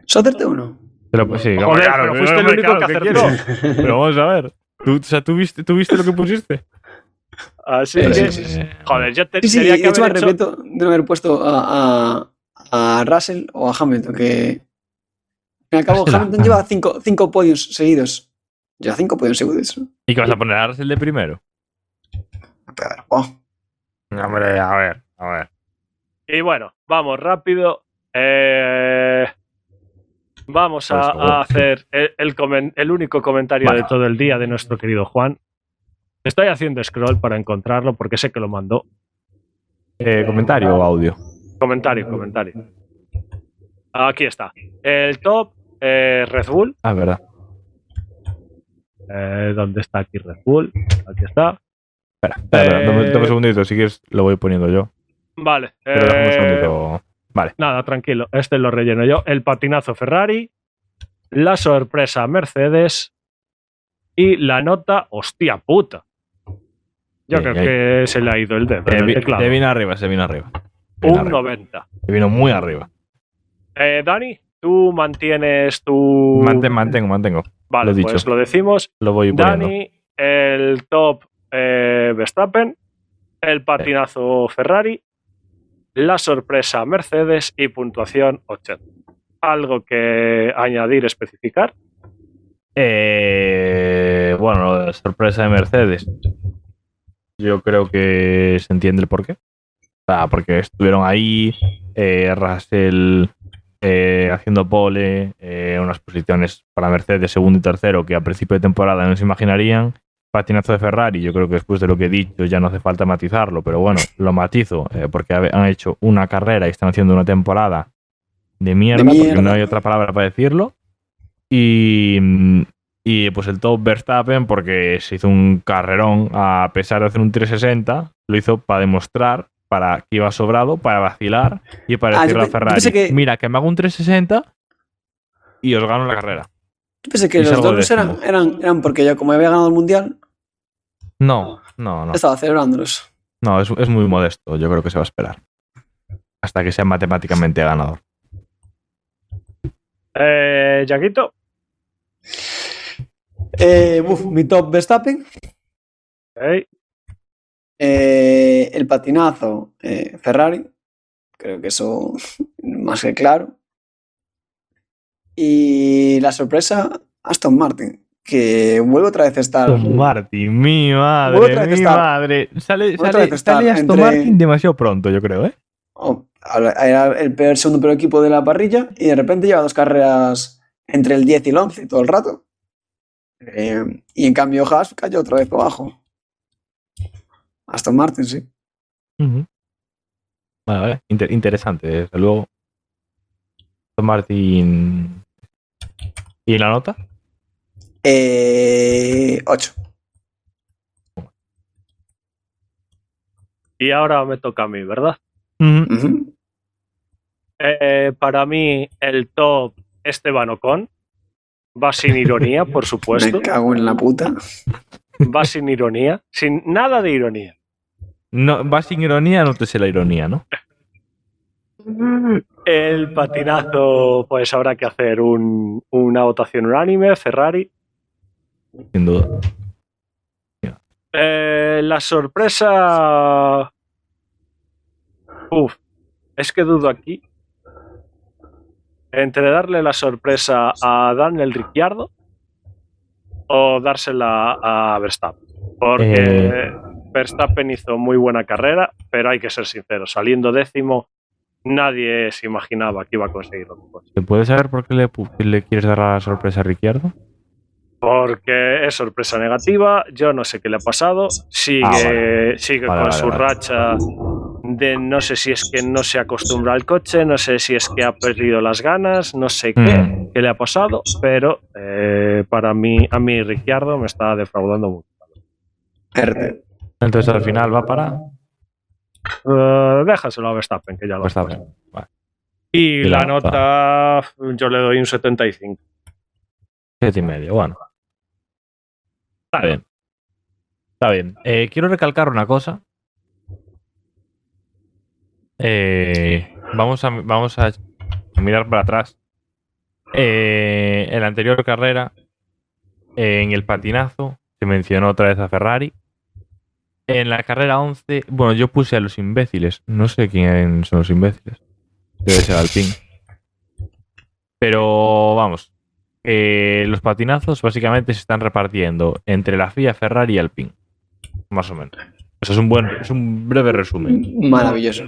¿Solo hacerte uno? Pero, sí, Joder, claro, pero fuiste el único que ¿qué acertó. Pero vamos a ver. ¿Tú, o sea, ¿tú viste, tú viste lo que pusiste? Así Sí, que, sí, sí. Eh, joder, yo te, Sí, sí, tenía de que hecho me haber hecho- arrepiento de no haber puesto a, a, a Russell o a Hamilton, que al fin y al cabo Russell, Hamilton ah. lleva cinco, cinco podios seguidos. Lleva cinco podios seguidos. ¿Y qué vas a poner a Russell de primero? Pero, a ver, wow. Hombre, a ver, a ver. Y bueno, vamos rápido. Eh, vamos a, hacer el, el comen- el único comentario de todo el día de nuestro querido Juan. Estoy haciendo scroll para encontrarlo porque sé que lo mandó. Eh, ¿Comentario o audio? Comentario, comentario. Aquí está. El top, eh, Red Bull. Ah, verdad. Eh, ¿Dónde está aquí Red Bull? Aquí está. Espera, espera, espera, Eh, dame, dame un segundito, si quieres lo voy poniendo yo. Vale. Pero un eh, segundito. Nada, tranquilo. Este lo relleno yo. El patinazo Ferrari. La sorpresa Mercedes. Y la nota, hostia puta. Yo Sí, creo ahí. que se le ha ido el dedo. Eh, se vino arriba, se vino arriba. Vino Un arriba. 90. Se vino muy arriba. Eh, Dani, tú mantienes tu. Manten- mantengo, mantengo. vale, lo pues dicho. lo decimos. Lo voy poniendo. Dani, el top eh, Verstappen. El patinazo Ferrari. La sorpresa Mercedes y puntuación 80. ¿Algo que añadir, especificar? Eh, bueno, la sorpresa de Mercedes. Yo creo que se entiende el porqué. Sea, porque estuvieron ahí, eh, Russell eh, haciendo pole, eh, unas posiciones para Mercedes segundo y tercero que a principio de temporada no se imaginarían. Patinazo de Ferrari, yo creo que después de lo que he dicho ya no hace falta matizarlo, pero bueno, lo matizo eh, porque ha- han hecho una carrera y están haciendo una temporada de mierda, porque mierda. no hay otra palabra para decirlo. Y, mm, y pues el top Verstappen, porque se hizo un carrerón, a pesar de hacer un 360, lo hizo para demostrar, para que iba sobrado, para vacilar y para Ah, decirle a Ferrari: que- Mira, que me hago un 360 y os gano la carrera. Yo pensé que Y los dobles eran, eran, eran porque yo, como había ganado el mundial, No, no, no. estaba celebrándolos. No, es, es muy modesto. Yo creo que se va a esperar. Hasta que sea matemáticamente ganador. Eh, Yaquito. Eh, uf, mi top Verstappen. Ok. Eh, el patinazo eh, Ferrari. Creo que eso más que claro. Y la sorpresa Aston Martin. Que vuelve otra vez a estar. Aston Martin, mi Vuelve madre, otra vez a mi estar- madre. Sale, vuelve otra sale, vez a estar sale Aston entre- Martin demasiado pronto, yo creo, ¿eh? oh, era el peor, segundo peor equipo de la parrilla. Y de repente lleva dos carreras entre el 10 y el 11 todo el rato. Eh, y en cambio Haas cayó otra vez por abajo. Aston Martin, sí. Vale, vale. Inter- interesante, desde luego. Aston Martin. ¿Y la nota? Eh, 8. Y ahora me toca a mí, ¿verdad? Eh, para mí, el top Esteban Ocon. Va sin ironía, por supuesto. Me cago en la puta. Va sin ironía. Sin nada de ironía. No, va sin ironía, no te sé la ironía, ¿no? El patinazo, pues habrá que hacer un- una votación unánime. Ferrari. Sin duda. Eh, la sorpresa. Uf, es que dudo aquí. Entre darle la sorpresa a Daniel Ricciardo o dársela a Verstappen. Porque Eh. Verstappen hizo muy buena carrera, pero hay que ser sincero, saliendo décimo, nadie se imaginaba que iba a conseguir lo que consiguió. ¿Se puede saber por qué le quieres dar la sorpresa a Ricciardo? Porque es sorpresa negativa, yo no sé qué le ha pasado, sigue, Ah, vale. sigue Vale, con vale, su vale. racha de no sé si es que no se acostumbra al coche, no sé si es que ha perdido las ganas, no sé qué, Mm. qué le ha pasado, pero eh, para mí, a mí Ricciardo me está defraudando mucho. Entonces al final va para Eh, déjaselo a Verstappen, que ya lo Verstappen. Vale. Y Y la, la nota, yo le doy un 75. Siete y medio, bueno. Está bien. Está bien. Eh, quiero recalcar una cosa. Eh, vamos, a, mirar para atrás. Eh, en la anterior carrera, en el patinazo, se mencionó otra vez a Ferrari. En la carrera 11, bueno, yo puse a los imbéciles. No sé quién son los imbéciles. Debe ser Alpine. Pero vamos, eh, los patinazos básicamente se están repartiendo entre la FIA, Ferrari y Alpine. Más o menos. Eso es un buen, es un breve resumen Maravilloso.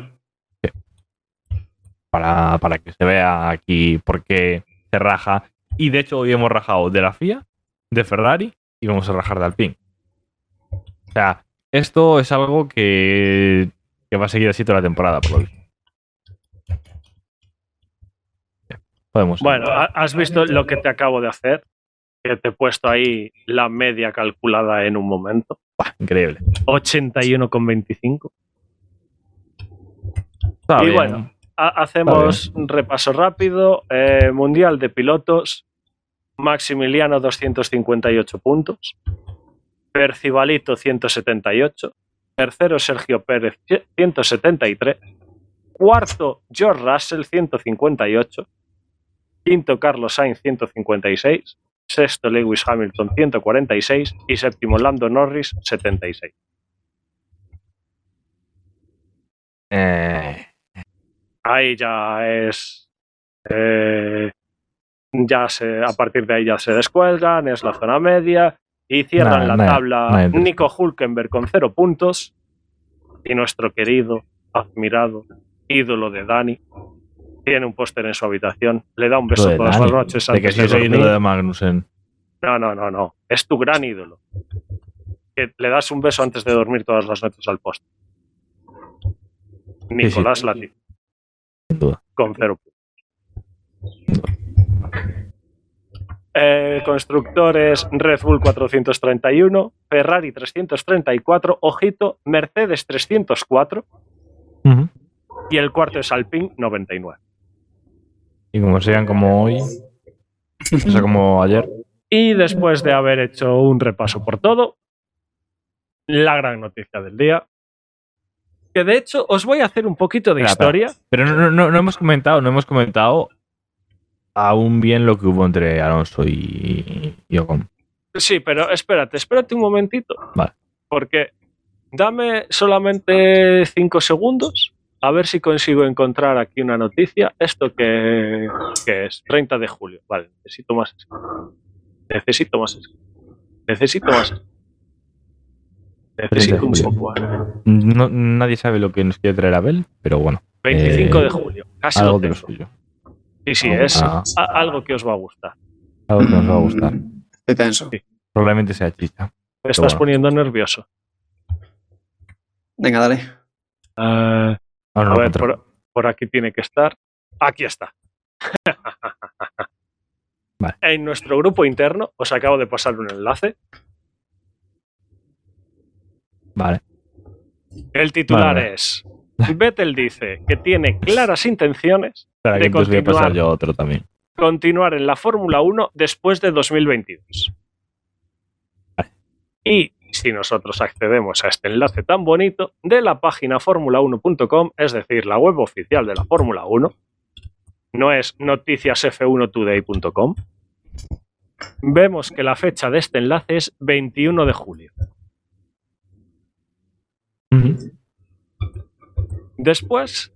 para, para que se vea aquí por qué se raja. Y de hecho hoy hemos rajado de la FIA, de Ferrari y vamos a rajar de Alpine. O sea, esto es algo que, que va a seguir así toda la temporada, por lo visto. Podemos. Bueno, ¿ha- ¿has visto lo que te acabo de hacer? Que te he puesto ahí la media calculada en un momento. Increíble. 81,25. Está Y bien. bueno, Ha- hacemos un repaso rápido. Eh, mundial de pilotos. Maximiliano 258 puntos. Percibalito 178. Tercero Sergio Pérez 173. Cuarto George Russell 158. Quinto Carlos Sainz 156. Sexto Lewis Hamilton 146. Y séptimo Lando Norris 76. Eh, ahí ya es. eh, ya se, a partir de ahí ya se descuelgan, es la zona media y cierran la tabla Nico Hulkenberg con cero puntos y nuestro querido, admirado, ídolo de Dani tiene un póster en su habitación, le da un beso todas Dani, las noches de que antes si de ídolo de Magnussen. No, no, no, no, es tu gran ídolo. Que le das un beso antes de dormir todas las noches al póster. Nicolás Latifi, Sin duda. con cero puntos. Eh, constructores Red Bull 431, Ferrari 334, ojito, Mercedes 304 Ujú. y el cuarto es Alpine 99. Y como sean como hoy, o sea, como ayer, Y después de haber hecho un repaso por todo, la gran noticia del día, que de hecho os voy a hacer un poquito de Espera, historia. Pero no, no- no, no hemos comentado, no hemos comentado aún bien lo que hubo entre Alonso y, y Ocon. Sí, pero espérate, espérate un momentito. Vale. Porque dame solamente cinco segundos a ver si consigo encontrar aquí una noticia. Esto que, que es 30 de julio. Vale, necesito más. Necesito más. Necesito más. Necesito un poco. ¿eh? No- nadie sabe lo que nos quiere traer Abel, pero bueno, 25 Eh, de julio. Casi algo lo de lo tengo. suyo. Sí, sí, es Ah, a- algo que os va a gustar. algo que nos va a gustar. Estoy tenso. Sí. Probablemente sea chicha. Me estás bueno. poniendo nervioso. Venga, dale. Eh, Ahora A ver, por, por aquí tiene que estar. Aquí está. Vale. En nuestro grupo interno os acabo de pasar un enlace. Vale. El titular Vale. es Vettel dice que tiene claras intenciones Espera, de que entonces voy a pasar continuar. yo otro también. continuar en la Fórmula 1 después de 2022. Vale. Y si nosotros accedemos a este enlace tan bonito de la página formula1.com, es decir, la web oficial de la Fórmula 1, no es noticiasf1today.com, vemos que la fecha de este enlace es 21 de julio. Después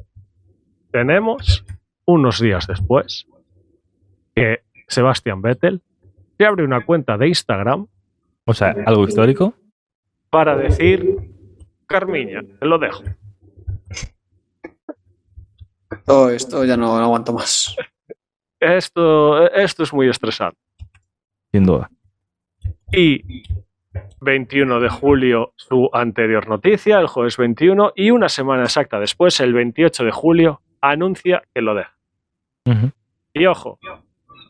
tenemos, unos días después, que Sebastian Vettel se abre una cuenta de Instagram O sea, algo histórico. Para decir, Carmiña, te lo dejo. Todo esto ya no, no aguanto más. Esto, esto es muy estresante. Sin duda. Y 21 de julio su anterior noticia, el jueves 21, y una semana exacta después, el 28 de julio, anuncia que lo deja. Y ojo,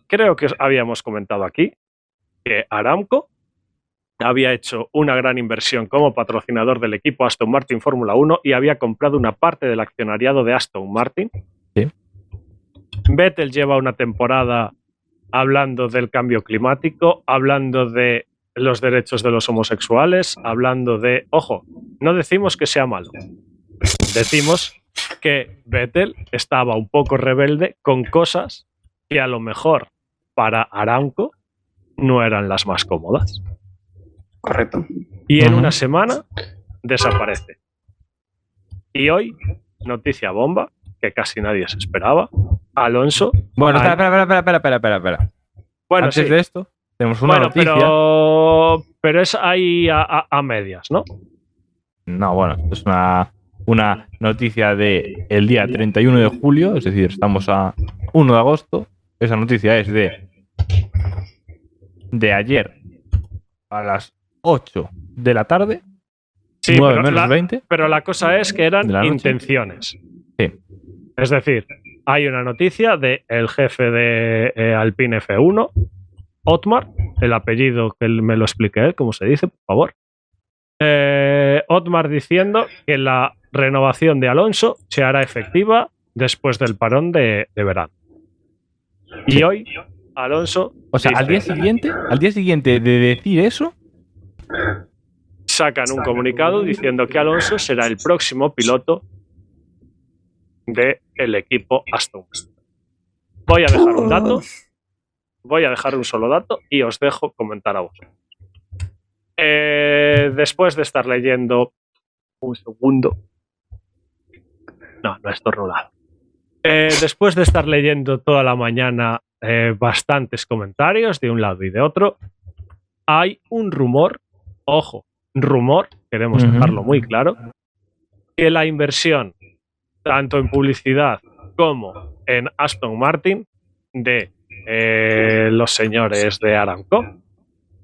creo que os habíamos comentado aquí que Aramco había hecho una gran inversión como patrocinador del equipo Aston Martin Fórmula 1 y había comprado una parte del accionariado de Aston Martin. Sí. Vettel lleva una temporada hablando del cambio climático, hablando de los derechos de los homosexuales, hablando de, ojo, no decimos que sea malo, decimos que Vettel estaba un poco rebelde con cosas que a lo mejor para Aramco no eran las más cómodas. Correcto. Y en una semana desaparece. Y hoy, noticia bomba, que casi nadie se esperaba. Alonso. Bueno, espera, espera, espera, espera, espera, espera, espera. Bueno, Antes sí. de esto, tenemos una Bueno, noticia. pero, pero es ahí a, a- a medias, ¿no? No, bueno, es una, una noticia de el día 31 de julio, es decir, estamos a 1 de agosto. Esa noticia es de de ayer a las 8 de la tarde, Sí, 9 pero menos la, 20. pero la cosa es que eran intenciones. Sí. Es decir, hay una noticia de el jefe de eh, Alpine F1, Otmar, el apellido que me lo explique él, cómo se dice, por favor. Eh, Otmar diciendo que la renovación de Alonso se hará efectiva después del parón de, de verano. Y hoy, Alonso O sea, al día siguiente, al día siguiente de decir eso, sacan un comunicado diciendo que Alonso será el próximo piloto del equipo Aston. Voy a dejar un dato, voy a dejar un solo dato y os dejo comentar a vosotros. Eh, después de estar leyendo un segundo, no, no he estornudado. Eh, después de estar leyendo toda la mañana eh, bastantes comentarios de un lado y de otro, hay un rumor, ojo, rumor, queremos dejarlo muy claro, que la inversión, tanto en publicidad como en Aston Martin, de eh, los señores de Aramco,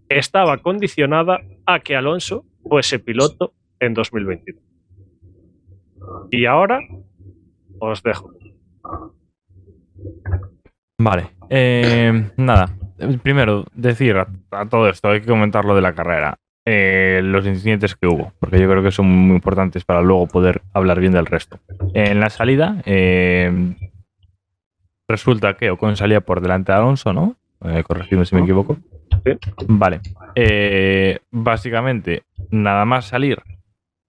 estaba condicionada a que Alonso fuese piloto en 2022. Y ahora os dejo. Vale. eh, nada. Primero, decir a, a todo esto, hay que comentar lo de la carrera. Eh, los incidentes que hubo, porque yo creo que son muy importantes para luego poder hablar bien del resto. En la salida, eh, resulta que Ocon salía por delante de Alonso, ¿no? Eh, corregidme si me equivoco. Sí. Vale. Eh, básicamente, nada más salir,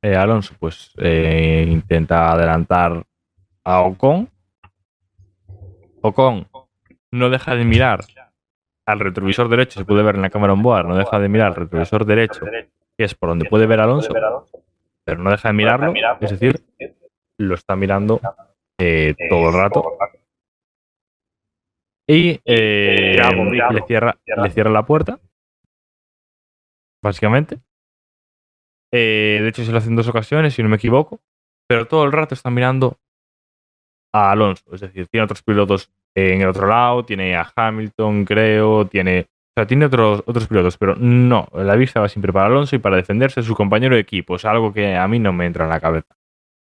Alonso pues intenta adelantar a Ocon. Ocon no deja de mirar al retrovisor derecho, se puede ver en la cámara on board, no deja de mirar al retrovisor derecho, que es por donde puede ver a Alonso, pero no deja de mirarlo, es decir, lo está mirando eh, todo el rato. Y eh, hago. le, cierra, le cierra la puerta, básicamente. Eh, de hecho, se lo hace en dos ocasiones, si no me equivoco, pero todo el rato está mirando a Alonso, es decir, tiene otros pilotos en el otro lado, tiene a Hamilton, creo, tiene. O sea, tiene otros, otros pilotos, pero no, la vista va siempre para Alonso y para defenderse de su compañero de equipo. Es algo que a mí no me entra en la cabeza.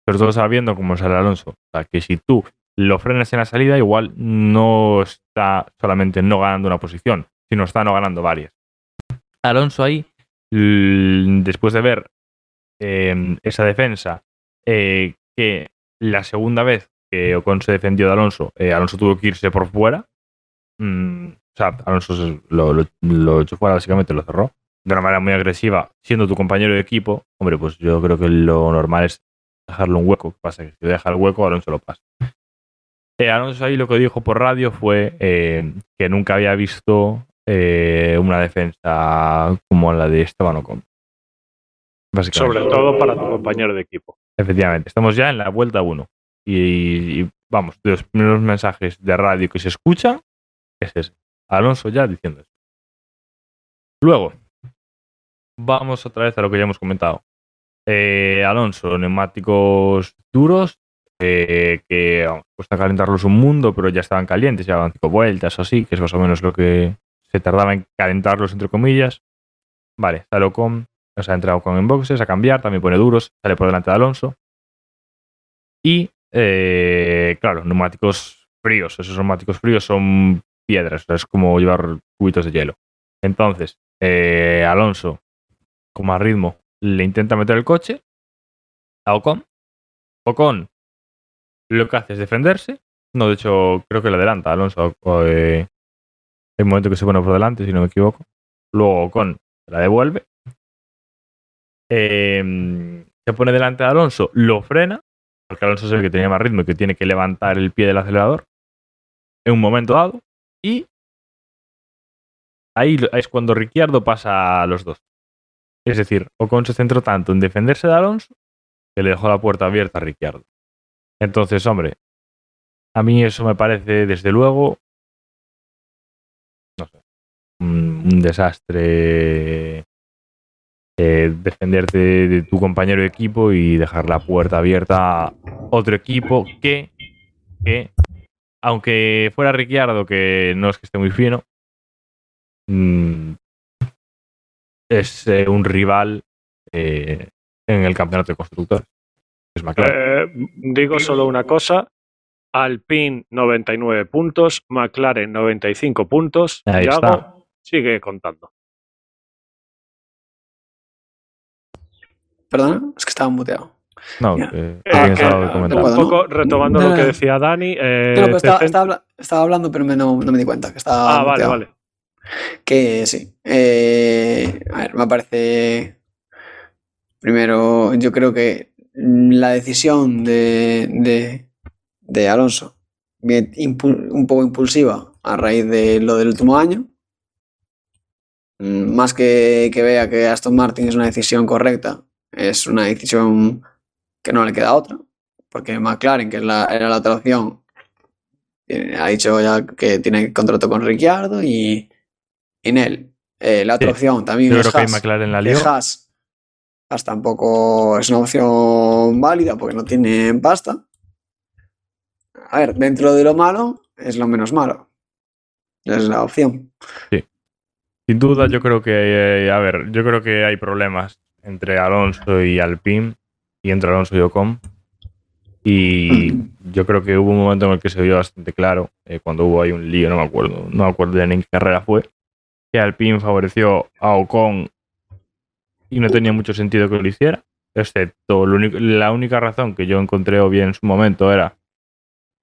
Sobre todo sabiendo cómo sale Alonso. O sea, que si tú lo frenas en la salida, igual no está solamente no ganando una posición, sino está no ganando varias. Alonso ahí, después de ver eh, esa defensa, eh, que la segunda vez que Ocon se defendió de Alonso, eh, Alonso tuvo que irse por fuera. Mm, o sea, Alonso se- lo, lo- lo echó fuera, básicamente lo cerró. De una manera muy agresiva, siendo tu compañero de equipo. Hombre, pues yo creo que lo normal es dejarle un hueco. ¿Qué pasa? Que si deja el hueco, Alonso lo pasa. Eh, Alonso ahí lo que dijo por radio fue eh, que nunca había visto una defensa como la de Esteban Ocon. Sobre todo para tu compañero de equipo. Efectivamente, estamos ya en la vuelta 1. Y, vamos, de los primeros mensajes de radio que se escuchan es ese. Alonso ya diciendo eso. Luego, vamos otra vez a lo que ya hemos comentado. Eh, Alonso, neumáticos duros, eh, que vamos, cuesta calentarlos un mundo, pero ya estaban calientes, llevaban cinco vueltas o así, que es más o menos lo que se tardaba en calentarlos, entre comillas. Vale, sale Ocon, o sea, entra Ocon en boxes a cambiar, también pone duros, sale por delante de Alonso. Y, eh, claro, neumáticos fríos. Esos neumáticos fríos son piedras, es como llevar cubitos de hielo. Entonces, eh, Alonso, con más ritmo, le intenta meter el coche a Ocon. Ocon lo que hace es defenderse. No, de hecho, creo que le adelanta a Alonso. eh, hay un momento que se pone por delante, si no me equivoco. Luego Ocon la devuelve. Eh, se pone delante de Alonso, lo frena, porque Alonso es el que tenía más ritmo y que tiene que levantar el pie del acelerador en un momento dado. Y ahí es cuando Ricciardo pasa a los dos. Es decir, Ocon se centró tanto en defenderse de Alonso que le dejó la puerta abierta a Ricciardo. Entonces, hombre, a mí eso me parece, desde luego, no sé, un, un desastre eh, defenderte de tu compañero de equipo y dejar la puerta abierta a otro equipo que, que aunque fuera Ricciardo, que no es que esté muy fino, mm, es eh, un rival eh, en el campeonato de constructores. Es McLaren. Digo solo una cosa. Alpine 99 puntos, McLaren 95 puntos. Ahí Yago está. sigue contando. Perdona, es que estaba muteado. no, ya. eh, Eh, alguien que-. Un poco retomando No, lo que decía Dani. eh, No, pero estaba, hablando, pero me no, no me di cuenta que estaba Ah, vale, muteado. vale. Que sí. eh, a ver, me parece. Primero, yo creo que la decisión de, de, de Alonso, bien un poco impulsiva a raíz de lo del último año, mm, más que, que vea que Aston Martin es una decisión correcta, es una decisión que no le queda otra, porque McLaren, que es la, era la otra opción, eh, ha dicho ya que tiene contrato con Ricciardo y, y Nel. Eh, la otra Sí. opción también Yo es creo que Haas, McLaren la que lió. Haas, Haas tampoco es una opción válida porque no tiene pasta. A ver, dentro de lo malo es lo menos malo. Es la opción. Sin duda, yo creo que, eh, a ver, yo creo que hay problemas entre Alonso y Alpine y entre Alonso y Ocon. Y yo creo que hubo un momento en el que se vio bastante claro, eh, cuando hubo ahí un lío, no me acuerdo, no me acuerdo de en qué carrera fue, que Alpine favoreció a Ocon y no tenía mucho sentido que lo hiciera, excepto lo único- la única razón que yo encontré obvia en su momento era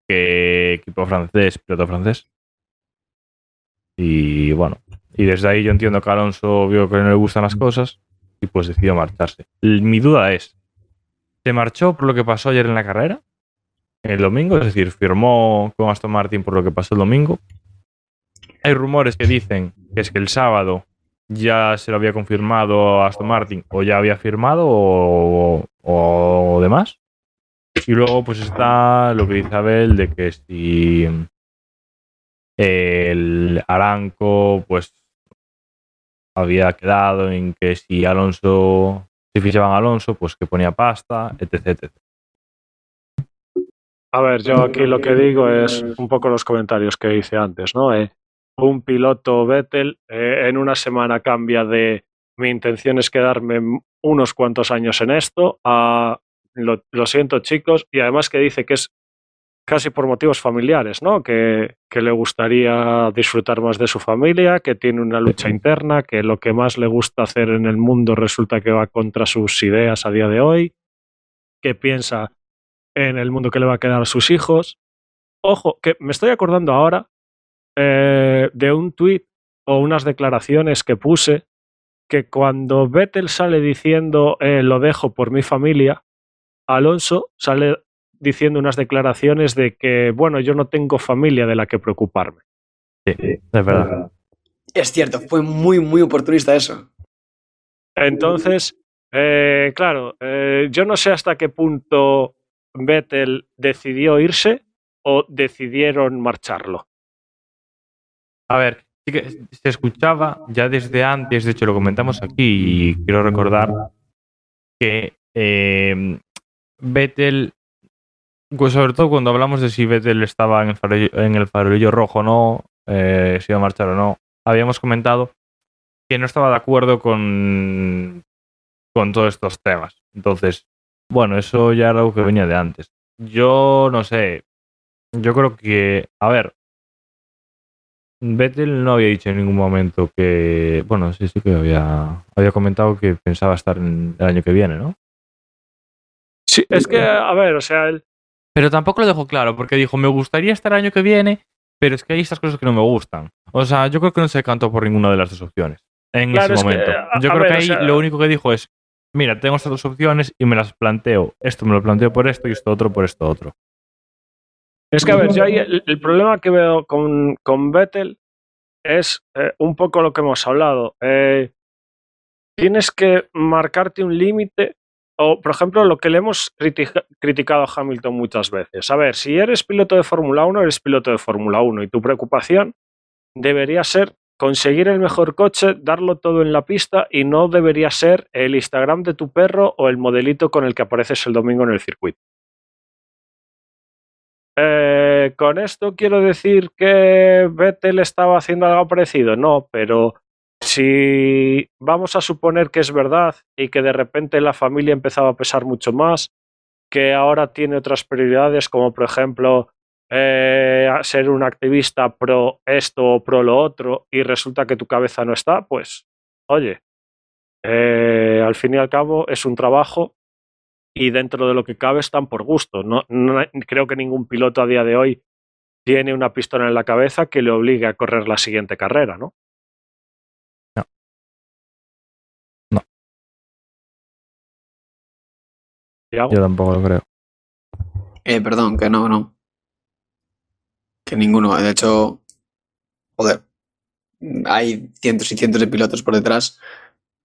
que equipo francés, piloto francés. Y bueno, y desde ahí yo entiendo que Alonso vio que no le gustan las cosas y pues decidió marcharse. Mi duda es, ¿se marchó por lo que pasó ayer en la carrera? El domingo, es decir, firmó con Aston Martin por lo que pasó el domingo. Hay rumores que dicen que es que el sábado ya se lo había confirmado Aston Martin o ya había firmado o, o demás. Y luego pues está lo que dice Abel de que si el Aranco pues había quedado en que si Alonso si fichaban Alonso pues que ponía pasta etc, etc. A ver, yo aquí lo que digo es un poco los comentarios que hice antes, ¿no? Eh, un piloto Vettel eh, en una semana cambia de mi intención es quedarme unos cuantos años en esto a lo siento chicos y además que dice que es casi por motivos familiares, ¿no? Que, le gustaría disfrutar más de su familia, que tiene una lucha interna, que lo que más le gusta hacer en el mundo resulta que va contra sus ideas a día de hoy, que piensa en el mundo que le va a quedar a sus hijos. Ojo, que me estoy acordando ahora eh, de un tuit o unas declaraciones que puse que cuando Vettel sale diciendo eh, lo dejo por mi familia, Alonso sale diciendo unas declaraciones de que, bueno, yo no tengo familia de la que preocuparme. Sí, es verdad. Es cierto, fue muy, muy oportunista eso. Entonces, eh, claro, eh, yo no sé hasta qué punto Vettel decidió irse o decidieron marcharlo. A ver, sí que se escuchaba ya desde antes, de hecho lo comentamos aquí y quiero recordar que eh, Vettel, pues sobre todo cuando hablamos de si Vettel estaba en el farolillo, en el farolillo rojo o no, eh, si iba a marchar o no, habíamos comentado que no estaba de acuerdo con, con todos estos temas. Entonces, bueno, eso ya era algo que venía de antes. Yo no sé. Yo creo que, a ver, Vettel no había dicho en ningún momento que, bueno, sí, sí que había, había comentado que pensaba estar en el año que viene, ¿no? Sí, es que, a ver, o sea, él, Pero tampoco lo dejó claro, porque dijo, me gustaría estar el año que viene, pero es que hay estas cosas que no me gustan. O sea, yo creo que no se cantó por ninguna de las dos opciones en Claro, ese es que, momento. a- yo a creo ver, que o ahí sea- lo único que dijo es, mira, tengo estas dos opciones y me las planteo. Esto me lo planteo por esto y esto otro por esto otro. Es que, a ver, yo ahí el, el problema que veo con, con Vettel es eh, un poco lo que hemos hablado. Eh, tienes que marcarte un límite, o por ejemplo, lo que le hemos critica- criticado a Hamilton muchas veces. A ver, si eres piloto de Fórmula 1, eres piloto de Fórmula 1 y tu preocupación debería ser conseguir el mejor coche, darlo todo en la pista y no debería ser el Instagram de tu perro o el modelito con el que apareces el domingo en el circuito. Eh, con esto quiero decir que Vettel estaba haciendo algo parecido, no, pero si vamos a suponer que es verdad y que de repente la familia empezaba a pesar mucho más, que ahora tiene otras prioridades, como por ejemplo eh, ser un activista pro esto o pro lo otro, y resulta que tu cabeza no está, pues, oye, eh, al fin y al cabo es un trabajo y dentro de lo que cabe están por gusto. No, no creo que ningún piloto a día de hoy tiene una pistola en la cabeza que le obligue a correr la siguiente carrera. No. Yo tampoco lo creo. Eh, perdón, que no, no. Que ninguno. De hecho, joder, hay cientos y cientos de pilotos por detrás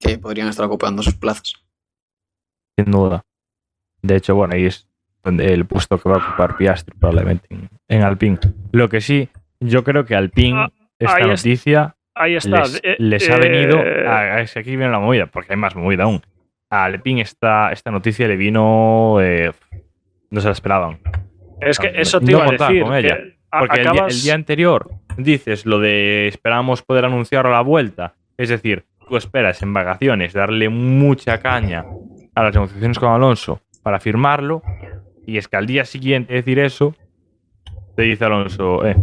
que podrían estar ocupando sus plazas. Sin duda. De hecho, bueno, ahí es donde el puesto que va a ocupar Piastri probablemente en, en Alpine. Lo que sí, yo creo que Alpine, Ah, esta es- noticia Ahí está. les, eh, les ha eh, venido. A, es que aquí viene la movida, porque hay más movida aún. A esta, esta noticia le vino. eh, no se la esperaban. es que no- eso te no iba a contaban decir. con que ella, a- Porque el día, acabas- el día anterior dices lo de esperamos poder anunciarlo a la vuelta. Es decir, tú esperas en vacaciones darle mucha caña a las negociaciones con Alonso para firmarlo. Y es que al día siguiente decir eso, te dice Alonso, eh.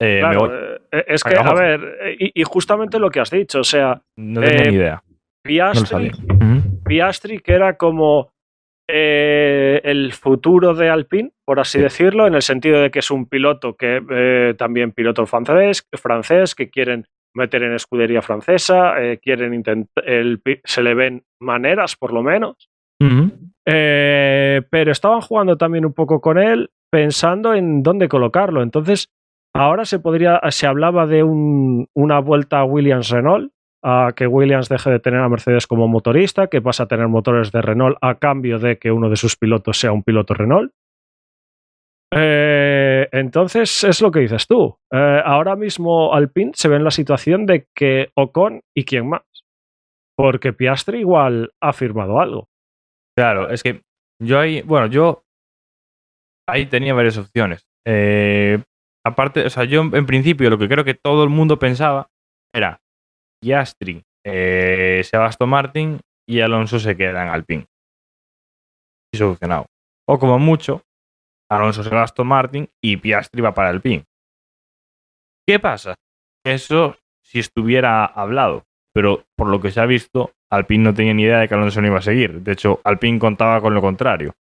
eh, claro, me voy. Eh, es que, a ver, eh, y, y justamente lo que has dicho, o sea, No tenía eh, ni idea. Piastri. Piastri, que era como eh, el futuro de Alpine, por así Sí. decirlo, en el sentido de que es un piloto que eh, también piloto francés, francés, que quieren meter en escudería francesa, eh, quieren intentar, se le ven maneras por lo menos. Pero estaban jugando también un poco con él, pensando en dónde colocarlo. Entonces, ahora se podría, se hablaba de un- una vuelta a Williams Renault, a que Williams deje de tener a Mercedes como motorista, que pasa a tener motores de Renault a cambio de que uno de sus pilotos sea un piloto Renault. Eh, entonces, es lo que dices tú. Eh, ahora mismo Alpine se ve en la situación de que Ocon y quién más. Porque Piastri igual ha firmado algo. Claro, es que yo ahí, bueno, yo ahí tenía varias opciones. Eh, aparte, o sea, yo en principio lo que creo que todo el mundo pensaba era Piastri, eh, se va a Aston Martin y Alonso se queda en Alpine. Y solucionado. O como mucho, Alonso se va a Aston Martin y Piastri va para Alpine. ¿Qué pasa? Eso si estuviera hablado, pero por lo que se ha visto, Alpine no tenía ni idea de que Alonso no iba a seguir. De hecho, Alpine contaba con lo contrario.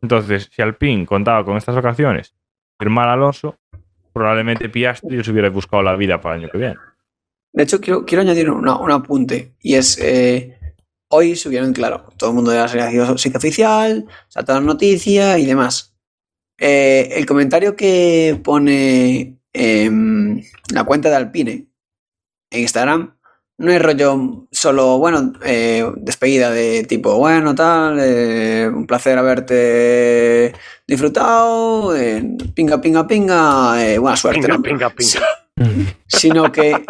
Entonces, si Alpine contaba con estas vacaciones, firmar a Alonso, probablemente Piastri se hubiera buscado la vida para el año que viene. De hecho, quiero, quiero añadir una- un apunte. Y es, eh, hoy subieron, claro, todo el mundo de la sitio oficial, saltó la noticia y demás. Eh, el comentario que pone em, la cuenta de Alpine en Instagram no es rollo solo, bueno, eh, despedida de tipo, bueno, tal, eh, un placer haberte disfrutado, eh, pinga, pinga, pinga, eh, buena suerte. Pinga, ¿no? pinga, pinga. sino que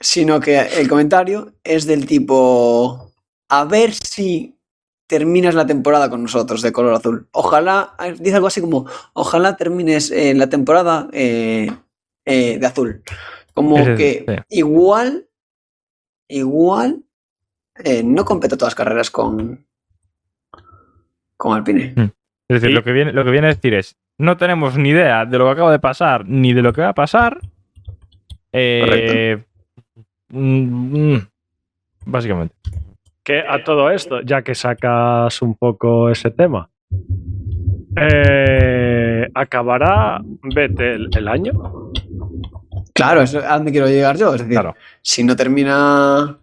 sino que el comentario es del tipo a ver si terminas la temporada con nosotros de color azul. Ojalá, dice algo así como, ojalá termines eh, la temporada eh, eh, de azul. Como que sí. igual, igual, eh, no compete todas las carreras con, con Alpine. Es decir, lo, que viene, lo que viene a decir es, no tenemos ni idea de lo que acaba de pasar ni de lo que va a pasar. Eh, mm, mm, básicamente. Que a todo esto, ya que sacas un poco ese tema, eh, ¿acabará Vettel el año? Claro, es a donde quiero llegar yo. Es decir, Claro. si no termina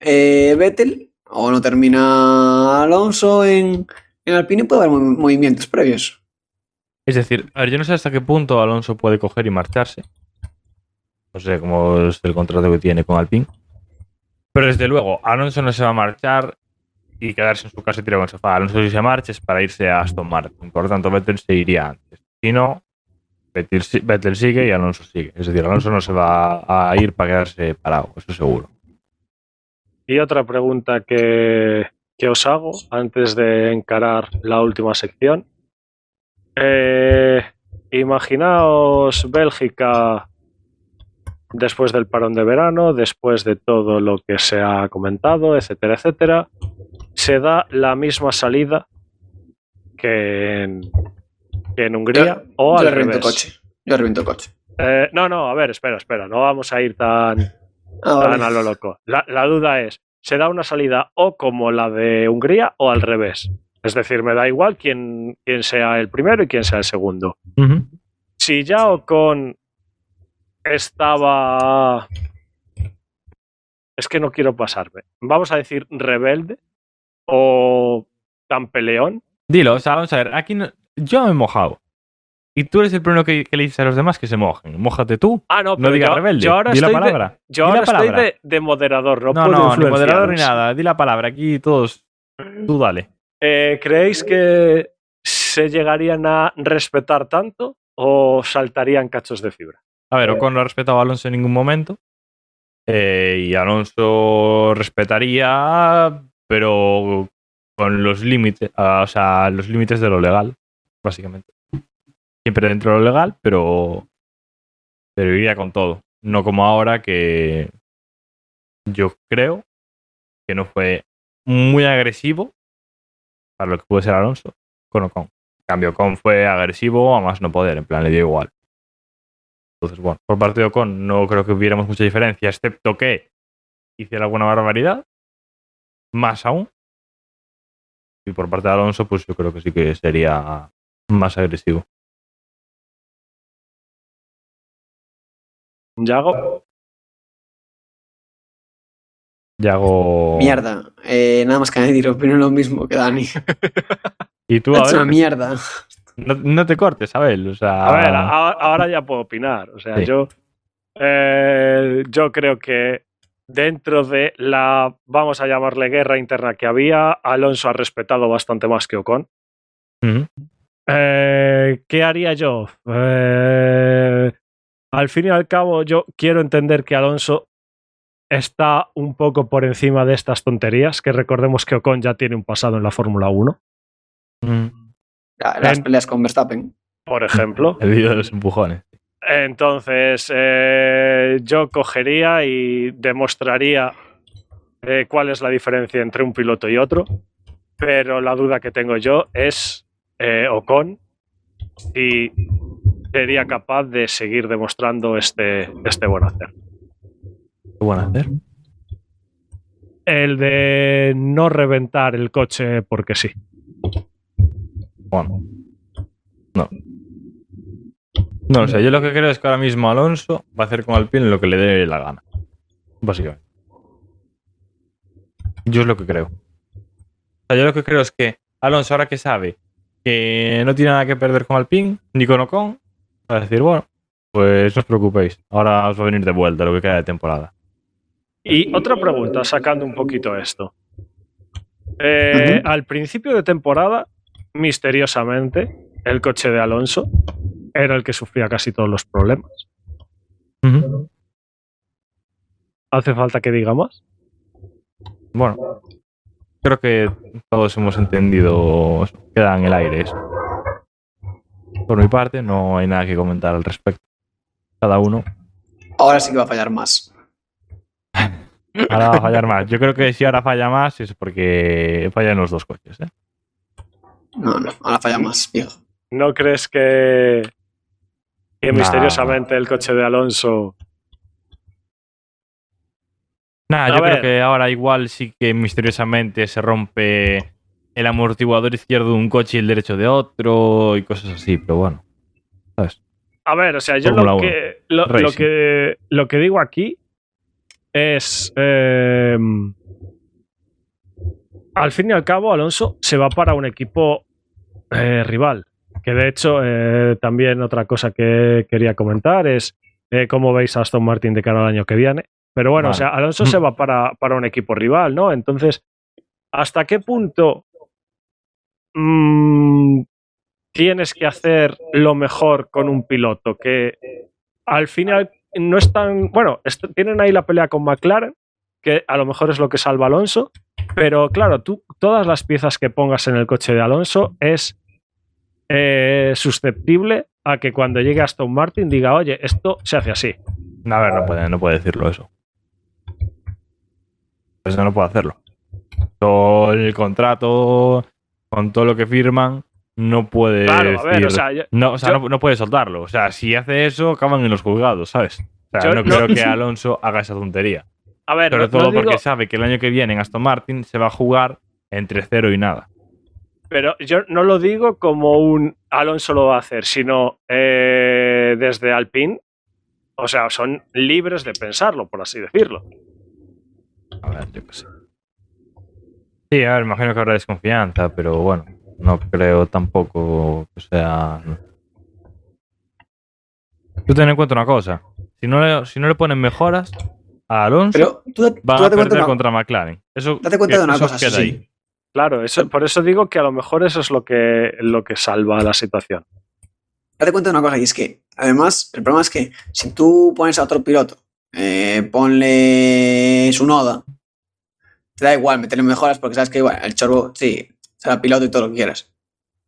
eh, Vettel o no termina Alonso en, en Alpine, puede haber mov- movimientos previos. Es decir, a ver, yo no sé hasta qué punto Alonso puede coger y marcharse. No sé cómo es el contrato que tiene con Alpine. Pero desde luego, Alonso no se va a marchar y quedarse en su casa y tirar con el sofá. Alonso si se marcha es para irse a Aston Martin. Por lo tanto, Vettel se iría antes. Si no, Vettel, Vettel sigue y Alonso sigue. Es decir, Alonso no se va a ir para quedarse parado, eso seguro. Y otra pregunta que, que os hago antes de encarar la última sección. Eh, imaginaos Bélgica después del parón de verano, después de todo lo que se ha comentado, etcétera, etcétera. Se da la misma salida que en, en Hungría o yo al reviento revés. coche. Yo reviento coche. Eh, no, no, a ver, espera, espera, no vamos a ir tan, Ah, tan a lo loco. La, la duda es, ¿se da una salida o como la de Hungría o al revés? Es decir, me da igual quién, quién sea el primero y quién sea el segundo. Si ya Ocon estaba... Es que no quiero pasarme. Vamos a decir rebelde o tan peleón. Dilo, o sea, vamos a ver, aquí no- yo me he mojado. Y tú eres el primero que, que le dices a los demás que se mojen. Mójate tú. Ah, no, No pero digas yo, rebelde. yo ahora Di la estoy, de, palabra. yo Di la ahora estoy palabra. de, de moderador. No, No, puedo no, ni moderador ni nada. Di la palabra. Aquí todos. Tú dale. Eh, ¿Creéis que se llegarían a respetar tanto o saltarían cachos de fibra? A ver, Ocon no ha respetado a Alonso en ningún momento. Eh, y Alonso respetaría, pero con los límites, o sea, los límites de lo legal, básicamente. Siempre dentro de lo legal, pero, pero iría con todo. No como ahora que yo creo que no fue muy agresivo para lo que puede ser Alonso con Ocon. En cambio, Ocon fue agresivo a más no poder, en plan, le dio igual. Entonces, bueno, por parte de Ocon no creo que hubiéramos mucha diferencia, excepto que hiciera alguna barbaridad, más aún. Y por parte de Alonso, pues yo creo que sí que sería más agresivo. Yago, Ya hago. Mierda. Eh, nada más que añadir, opino lo mismo que Dani. Y tú, Es a una ver, mierda. no, no te cortes, Abel. O sea, a ver, a- ahora ya puedo opinar. O sea, Sí. yo, eh, yo creo que dentro de la, vamos a llamarle guerra interna que había, Alonso ha respetado bastante más que Ocon. Ujú. Eh, ¿Qué haría yo? Eh, al fin y al cabo, yo quiero entender que Alonso está un poco por encima de estas tonterías, que recordemos que Ocon ya tiene un pasado en la Fórmula 1, Ujú. La- Las En- peleas con Verstappen. por ejemplo. El vídeo de los empujones. Entonces, eh, yo cogería y demostraría eh, cuál es la diferencia entre un piloto y otro, pero la duda que tengo yo es eh, Ocon si sería capaz de seguir demostrando este, este buen hacer. Qué bueno hacer. El de no reventar el coche porque sí. Bueno. No. No, o sea, yo lo que creo es que ahora mismo Alonso va a hacer con Alpine lo que le dé la gana. Básicamente. Yo es lo que creo. O sea, yo lo que creo es que Alonso, ahora que sabe que no tiene nada que perder con Alpine, ni con Ocon, va a decir, bueno, pues no os preocupéis. Ahora os va a venir de vuelta lo que queda de temporada. Y otra pregunta, sacando un poquito esto. Eh, Al principio de temporada, misteriosamente, el coche de Alonso era el que sufría casi todos los problemas. ¿Hace falta que diga más? Bueno, creo que todos hemos entendido, queda en el aire eso. Por mi parte, no hay nada que comentar al respecto. Cada uno Ahora sí que va a fallar más. Ahora va a fallar más. Yo creo que si ahora falla más es porque fallan los dos coches. ¿eh? No, no, ahora falla más, viejo. ¿No crees que, que Nah. misteriosamente el coche de Alonso... Nada, yo ver. creo que ahora igual sí que misteriosamente se rompe el amortiguador izquierdo de un coche y el derecho de otro y cosas así, pero bueno. ¿Sabes? A ver, o sea, yo lo que, lo, que, lo que digo aquí es... eh, al fin y al cabo, Alonso se va para un equipo eh, rival. Que de hecho, eh, también otra cosa que quería comentar es eh, cómo veis a Aston Martin de cara al año que viene. Pero bueno, Vale. o sea, Alonso se va para, para un equipo rival, ¿no? Entonces, ¿hasta qué punto mm, tienes que hacer lo mejor con un piloto que al final no es tan. Bueno, tienen ahí la pelea con McLaren, que a lo mejor es lo que salva Alonso, pero claro, tú todas las piezas que pongas en el coche de Alonso es eh, susceptible a que cuando llegue Aston Martin diga, oye, esto se hace así. A ver, no puede, no puede decirlo eso. Pues no puede hacerlo. Todo el contrato, con todo lo que firman, no puede Claro, a ver, o sea, yo- no, o sea, yo- no, no puede soltarlo. O sea, si hace eso, acaban en los juzgados, ¿sabes? O sea, Yo no, no- creo que Alonso haga esa tontería. a ver, Sobre no- todo no digo- porque sabe que el año que viene en Aston Martin se va a jugar entre cero y nada. Pero yo no lo digo como un Alonso lo va a hacer, sino eh, desde Alpine. O sea, son libres de pensarlo, por así decirlo. A ver, yo qué sé. Sí, a ver, imagino que habrá desconfianza, pero bueno, no creo tampoco que sea. Tú ten en cuenta una cosa: si no le, si no le ponen mejoras a Alonso, Pero tú, da- tú van a perder una, contra McLaren. Eso, date cuenta de una cosa, queda sí, ahí. sí. Claro, eso, por eso digo que a lo mejor eso es lo que, lo que salva la situación. Date cuenta de una cosa, y es que, además, el problema es que si tú pones a otro piloto, eh, ponle su noda, te da igual meterle mejoras porque sabes que, bueno, el chorbo, sí, será piloto y todo lo que quieras.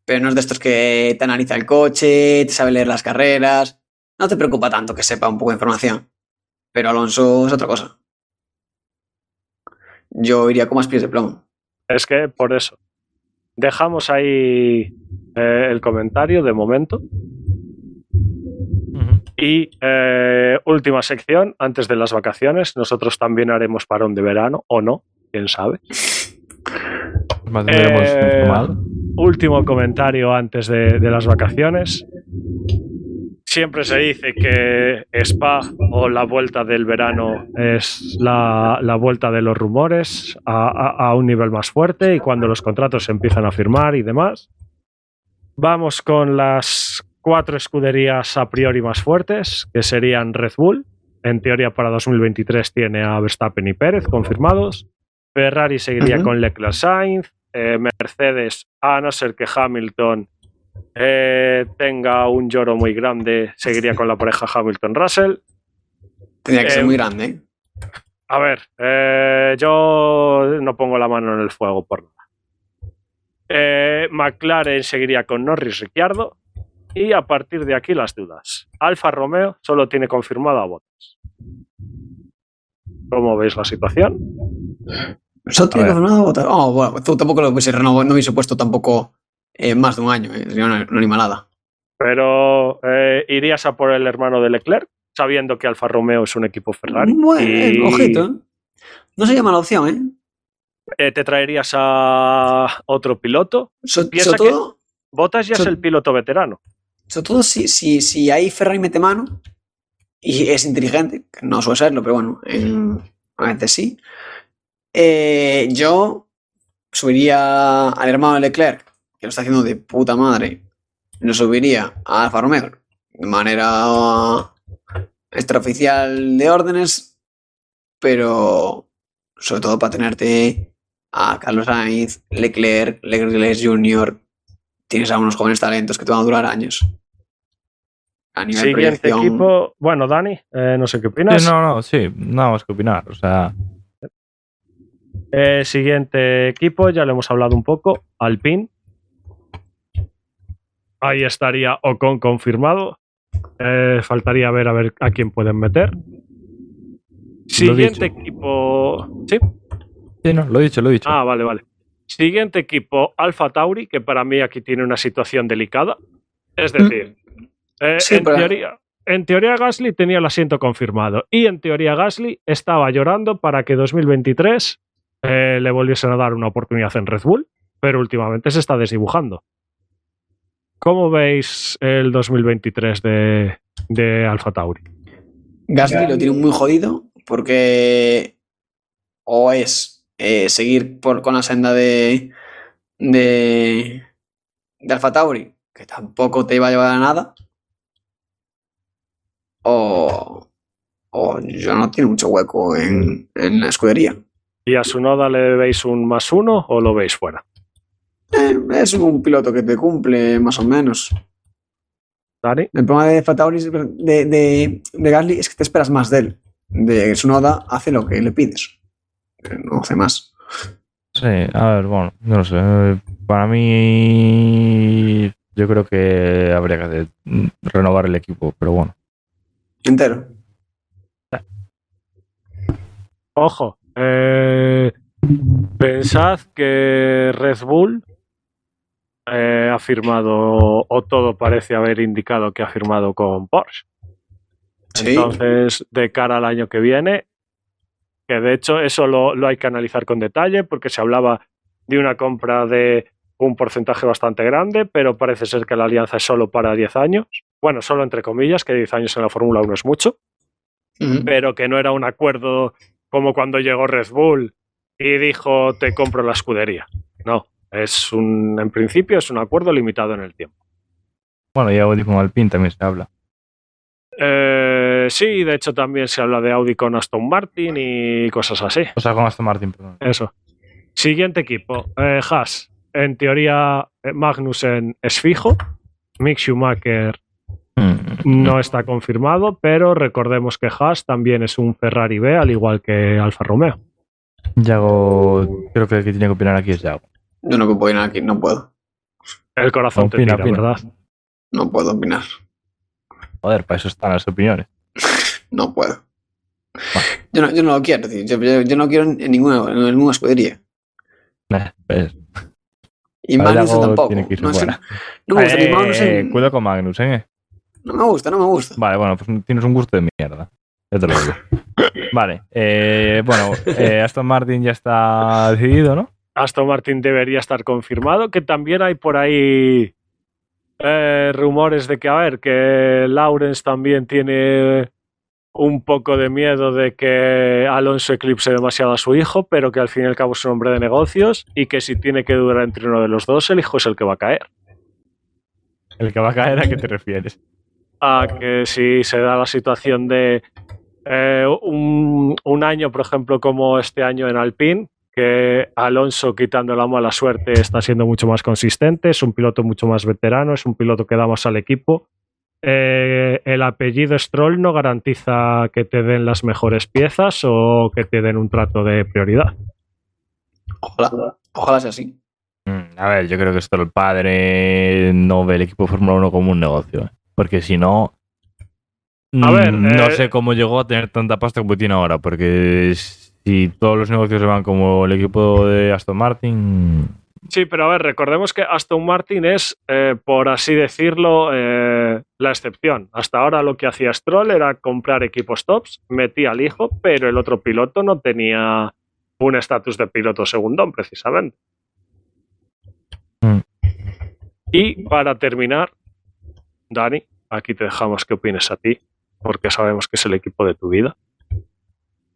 Pero no es de estos que te analiza el coche, te sabe leer las carreras. No te preocupa tanto que sepa un poco de información. Pero Alonso es otra cosa. Yo iría con más pies de plomo. Es que por eso. Dejamos ahí eh, el comentario de momento. Y eh, última sección, antes de las vacaciones. Nosotros también haremos parón de verano, o no, quién sabe. Mantendremos Eh, último comentario antes de, de las vacaciones. Siempre se dice que Spa o la vuelta del verano es la, la vuelta de los rumores a, a- a un nivel más fuerte y cuando los contratos se empiezan a firmar y demás. Vamos con las cuatro escuderías a priori más fuertes, que serían Red Bull. En teoría para 2023 tiene a Verstappen y Pérez confirmados. Ferrari seguiría con Leclerc Sainz. Eh, Mercedes, a no ser que Hamilton eh, tenga un lloro muy grande, seguiría con la pareja Hamilton-Russell. Tendría que Eh, ser muy grande. ¿eh? A ver, yo no pongo la mano en el fuego por nada. Eh, McLaren seguiría con Norris Ricciardo. Y a partir de aquí las dudas. Alfa Romeo solo tiene confirmado a Bottas. ¿Cómo veis la situación? Solo tiene ver. confirmado votar. Oh, bueno, tú tampoco lo hubiese renovado, no hubiese puesto tampoco eh, más de un año, eh, sería una, una animalada. Pero eh, irías a por el hermano de Leclerc, sabiendo que Alfa Romeo es un equipo Ferrari. Bueno, y, ojito, ¿eh? No sería mala opción, ¿eh? eh, te traerías a otro piloto. So- Piensa todo, Bottas ya So- es el piloto veterano. Sobre todo si, si, si ahí Ferrari mete mano y es inteligente, que no suele serlo, pero bueno, eh, a veces sí. eh, yo subiría al hermano Leclerc, que lo está haciendo de puta madre. Lo subiría a Alfa Romeo de manera extraoficial de órdenes, pero sobre todo para tenerte a Carlos Sainz, Leclerc, Leclerc Jr. Tienes a unos jóvenes talentos que te van a durar años. A nivel Siguiente proyección, equipo. Bueno, Dani, eh, no sé qué opinas. Sí, no, no, sí, nada más que opinar. O sea, Eh, siguiente equipo, ya le hemos hablado un poco. Alpine. Ahí estaría Ocon confirmado. Eh, faltaría ver a ver a quién pueden meter. Siguiente equipo. ¿Sí? Sí, no, lo he dicho, lo he dicho. Ah, vale, vale. Siguiente equipo, Alfa Tauri, que para mí aquí tiene una situación delicada. Es decir, eh, Sí, en, pero- teoría, en teoría Gasly tenía el asiento confirmado y en teoría Gasly estaba llorando para que 2023 eh, le volviesen a dar una oportunidad en Red Bull, pero últimamente se está desdibujando. ¿Cómo veis el 2023 de, de Alfa Tauri? Gasly lo tiene muy jodido porque o es eh, seguir por, con la senda de, de, de Alfa Tauri, que tampoco te iba a llevar a nada, o, o ya no tiene mucho hueco en, en la escudería. ¿Y a su noda le veis un más uno o lo veis fuera? Eh, es un piloto que te cumple más o menos. Dani. El problema de Alfa Tauri, es- de, de, de Gasly es que te esperas más de él. De su noda hace lo que le pides. No hace más. Sí, a ver, bueno, no lo sé. eh, Para mí, yo creo que habría que hacer- mm, renovar el equipo, pero bueno. Entero. Ojo, eh, pensad que Red Bull eh, ha firmado, o todo parece haber indicado que ha firmado con Porsche. Sí. Entonces, de cara al año que viene, que de hecho eso lo, lo hay que analizar con detalle porque se hablaba de una compra de un porcentaje bastante grande, pero parece ser que la alianza es solo para 10 años. Bueno, solo entre comillas, que 10 años en la Fórmula 1 es mucho pero que no era un acuerdo como cuando llegó Red Bull y dijo te compro la escudería. No, es un, en principio es un acuerdo limitado en el tiempo. Bueno, y Audi con Alpine también se habla. Eh, sí, de hecho también se habla de Audi con Aston Martin y cosas así. O sea, con Aston Martin, perdón. Eso. Siguiente equipo, eh, Haas. En teoría, eh, Magnussen es fijo. Mick Schumacher Mm, no está confirmado, pero recordemos que Haas también es un Ferrari B, al igual que Alfa Romeo. Yago, creo que el que tiene que opinar aquí es Yago. Yo no puedo opinar aquí, no puedo. El corazón te Opina, tira, opina. ¿verdad? No puedo opinar. Joder, para eso están las opiniones. No puedo. Yo no, yo no lo quiero, tío. Yo, yo- yo no quiero en ninguna, en ninguna escudería. Pues, Y Yago tampoco. tiene que irse No, me gusta ni Eh, cuidado con Magnussen, eh. No me gusta, no me gusta. Vale, bueno, pues tienes un gusto de mierda. Ya te lo digo. Vale, eh, bueno, eh, Aston Martin ya está decidido, ¿no? Aston Martin debería estar confirmado, que también hay por ahí eh, rumores de que, a ver, que Lawrence también tiene un poco de miedo de que Alonso eclipse demasiado a su hijo, pero que al fin y al cabo es un hombre de negocios y que si tiene que durar entre uno de los dos, el hijo es el que va a caer. El que va a caer, ¿a qué te refieres? a que si se da la situación de eh, un, un año, por ejemplo, como este año en Alpine, que Alonso, quitando la mala suerte, está siendo mucho más consistente, es un piloto mucho más veterano, es un piloto que da más al equipo. Eh, el apellido Stroll no garantiza que te den las mejores piezas o que te den un trato de prioridad. Ojalá, ojalá sea así. Mm, A ver, yo creo que esto el padre no ve el equipo Fórmula 1 como un negocio. ¿eh? Porque si no. A mm, ver, no eh, sé cómo llegó a tener tanta pasta como tiene ahora. Porque si todos los negocios se van como el equipo de Aston Martin. Sí, pero a ver, recordemos que Aston Martin es, eh, por así decirlo, eh, la excepción. Hasta ahora lo que hacía Stroll era comprar equipos tops, metía al hijo, pero el otro piloto no tenía un estatus de piloto segundón, precisamente. Mm. Y para terminar, Dani, aquí te dejamos que opines a ti, porque sabemos que es el equipo de tu vida.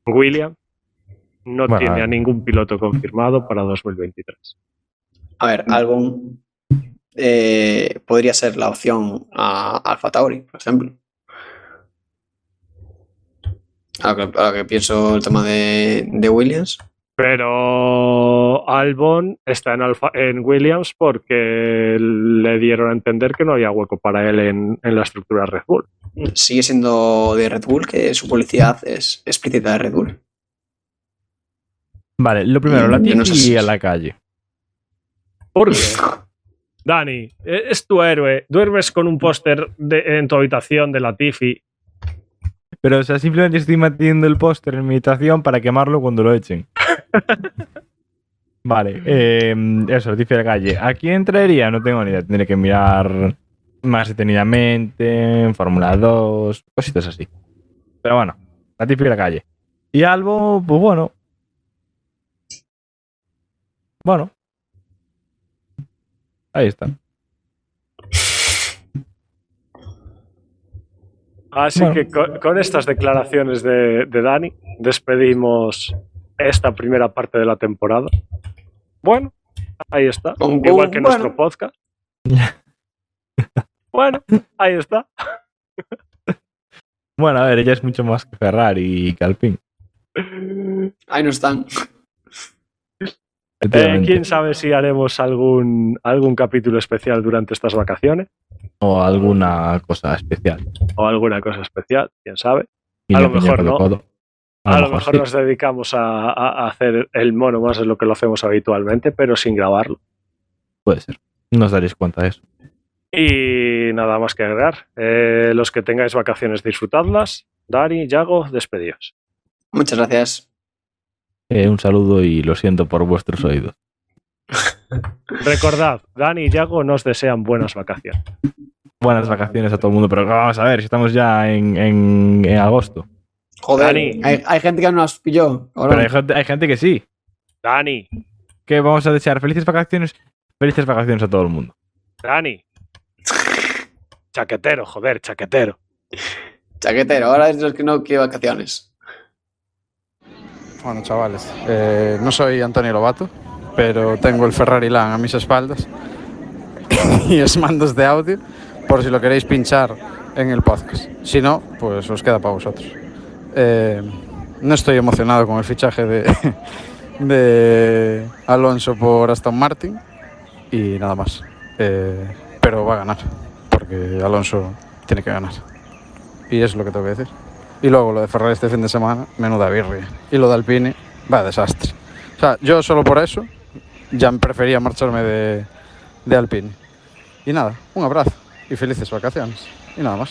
William no Bueno, tiene a ningún piloto confirmado para 2023. A ver, Albon eh, podría ser la opción a Alfa Tauri, por ejemplo. A lo que, a lo que pienso el tema de, de Williams. Pero Albon está en, Alfa- en Williams porque le dieron a entender que no había hueco para él en, en la estructura Red Bull. Sigue siendo de Red Bull, que su publicidad es explícita de Red Bull. Vale, lo primero, la Mm, yo no sé si- a la calle. ¿Por qué? Dani, e- es tu héroe. Duermes con un póster en tu habitación de la Tiffy. Pero, o sea, simplemente estoy manteniendo el póster en mi habitación para quemarlo cuando lo echen. vale, eh, eso, Leticia de calle. ¿A quién traería? No tengo ni idea. Tendré que mirar más detenidamente, en Fórmula 2, cositas así. Pero bueno, Leticia de la calle. Y Albo, pues bueno. Bueno. Ahí está. Así Bueno. que con, con estas declaraciones de, de Dani, despedimos esta primera parte de la temporada. Bueno, ahí está. Con- Igual que bueno. nuestro podcast. bueno, ahí está. Bueno, a ver, ella es mucho más que Ferrari y que Alpine. Ahí no están. Eh. ¿Quién sabe si haremos algún, algún capítulo especial durante estas vacaciones? O alguna cosa especial. O alguna cosa especial, quién sabe. A lo mejor no. codo. A, lo mejor sí. nos dedicamos a, hacer el mono más de lo que lo hacemos habitualmente, pero sin grabarlo. Puede ser. No os daréis cuenta de eso. Y nada más que agregar. Eh, los que tengáis vacaciones, disfrutadlas. Dari, Yago, despedidos. Muchas gracias. Eh, un saludo y lo siento por vuestros oídos. Recordad, Dani y Yago nos desean buenas vacaciones. Buenas vacaciones a todo el mundo, pero vamos a ver, si estamos ya en, en- en agosto. Joder, Dani. hay, hay gente que no las pilló. Pero hay gente, hay gente que sí. Dani, Que vamos a desear felices vacaciones. Felices vacaciones a todo el mundo. Dani. Chaquetero, joder, chaquetero. Chaquetero, ahora es de los que no quiere vacaciones. Bueno, chavales, eh, no soy Antonio Lobato, pero tengo el Ferrari Lan a mis espaldas y os mandos de audio por si lo queréis pinchar en el podcast. Si no, pues os queda para vosotros. Eh, no estoy emocionado con el fichaje de, Alonso por Aston Martin y nada más. Eh, pero va a ganar, porque Alonso tiene que ganar. Y es lo que tengo que decir. Y luego lo de Ferrari este fin de semana, menuda birria. Y lo de Alpine, va desastre. O sea, yo solo por eso ya prefería marcharme de, de Alpine. Y nada, un abrazo y felices vacaciones. Y nada más.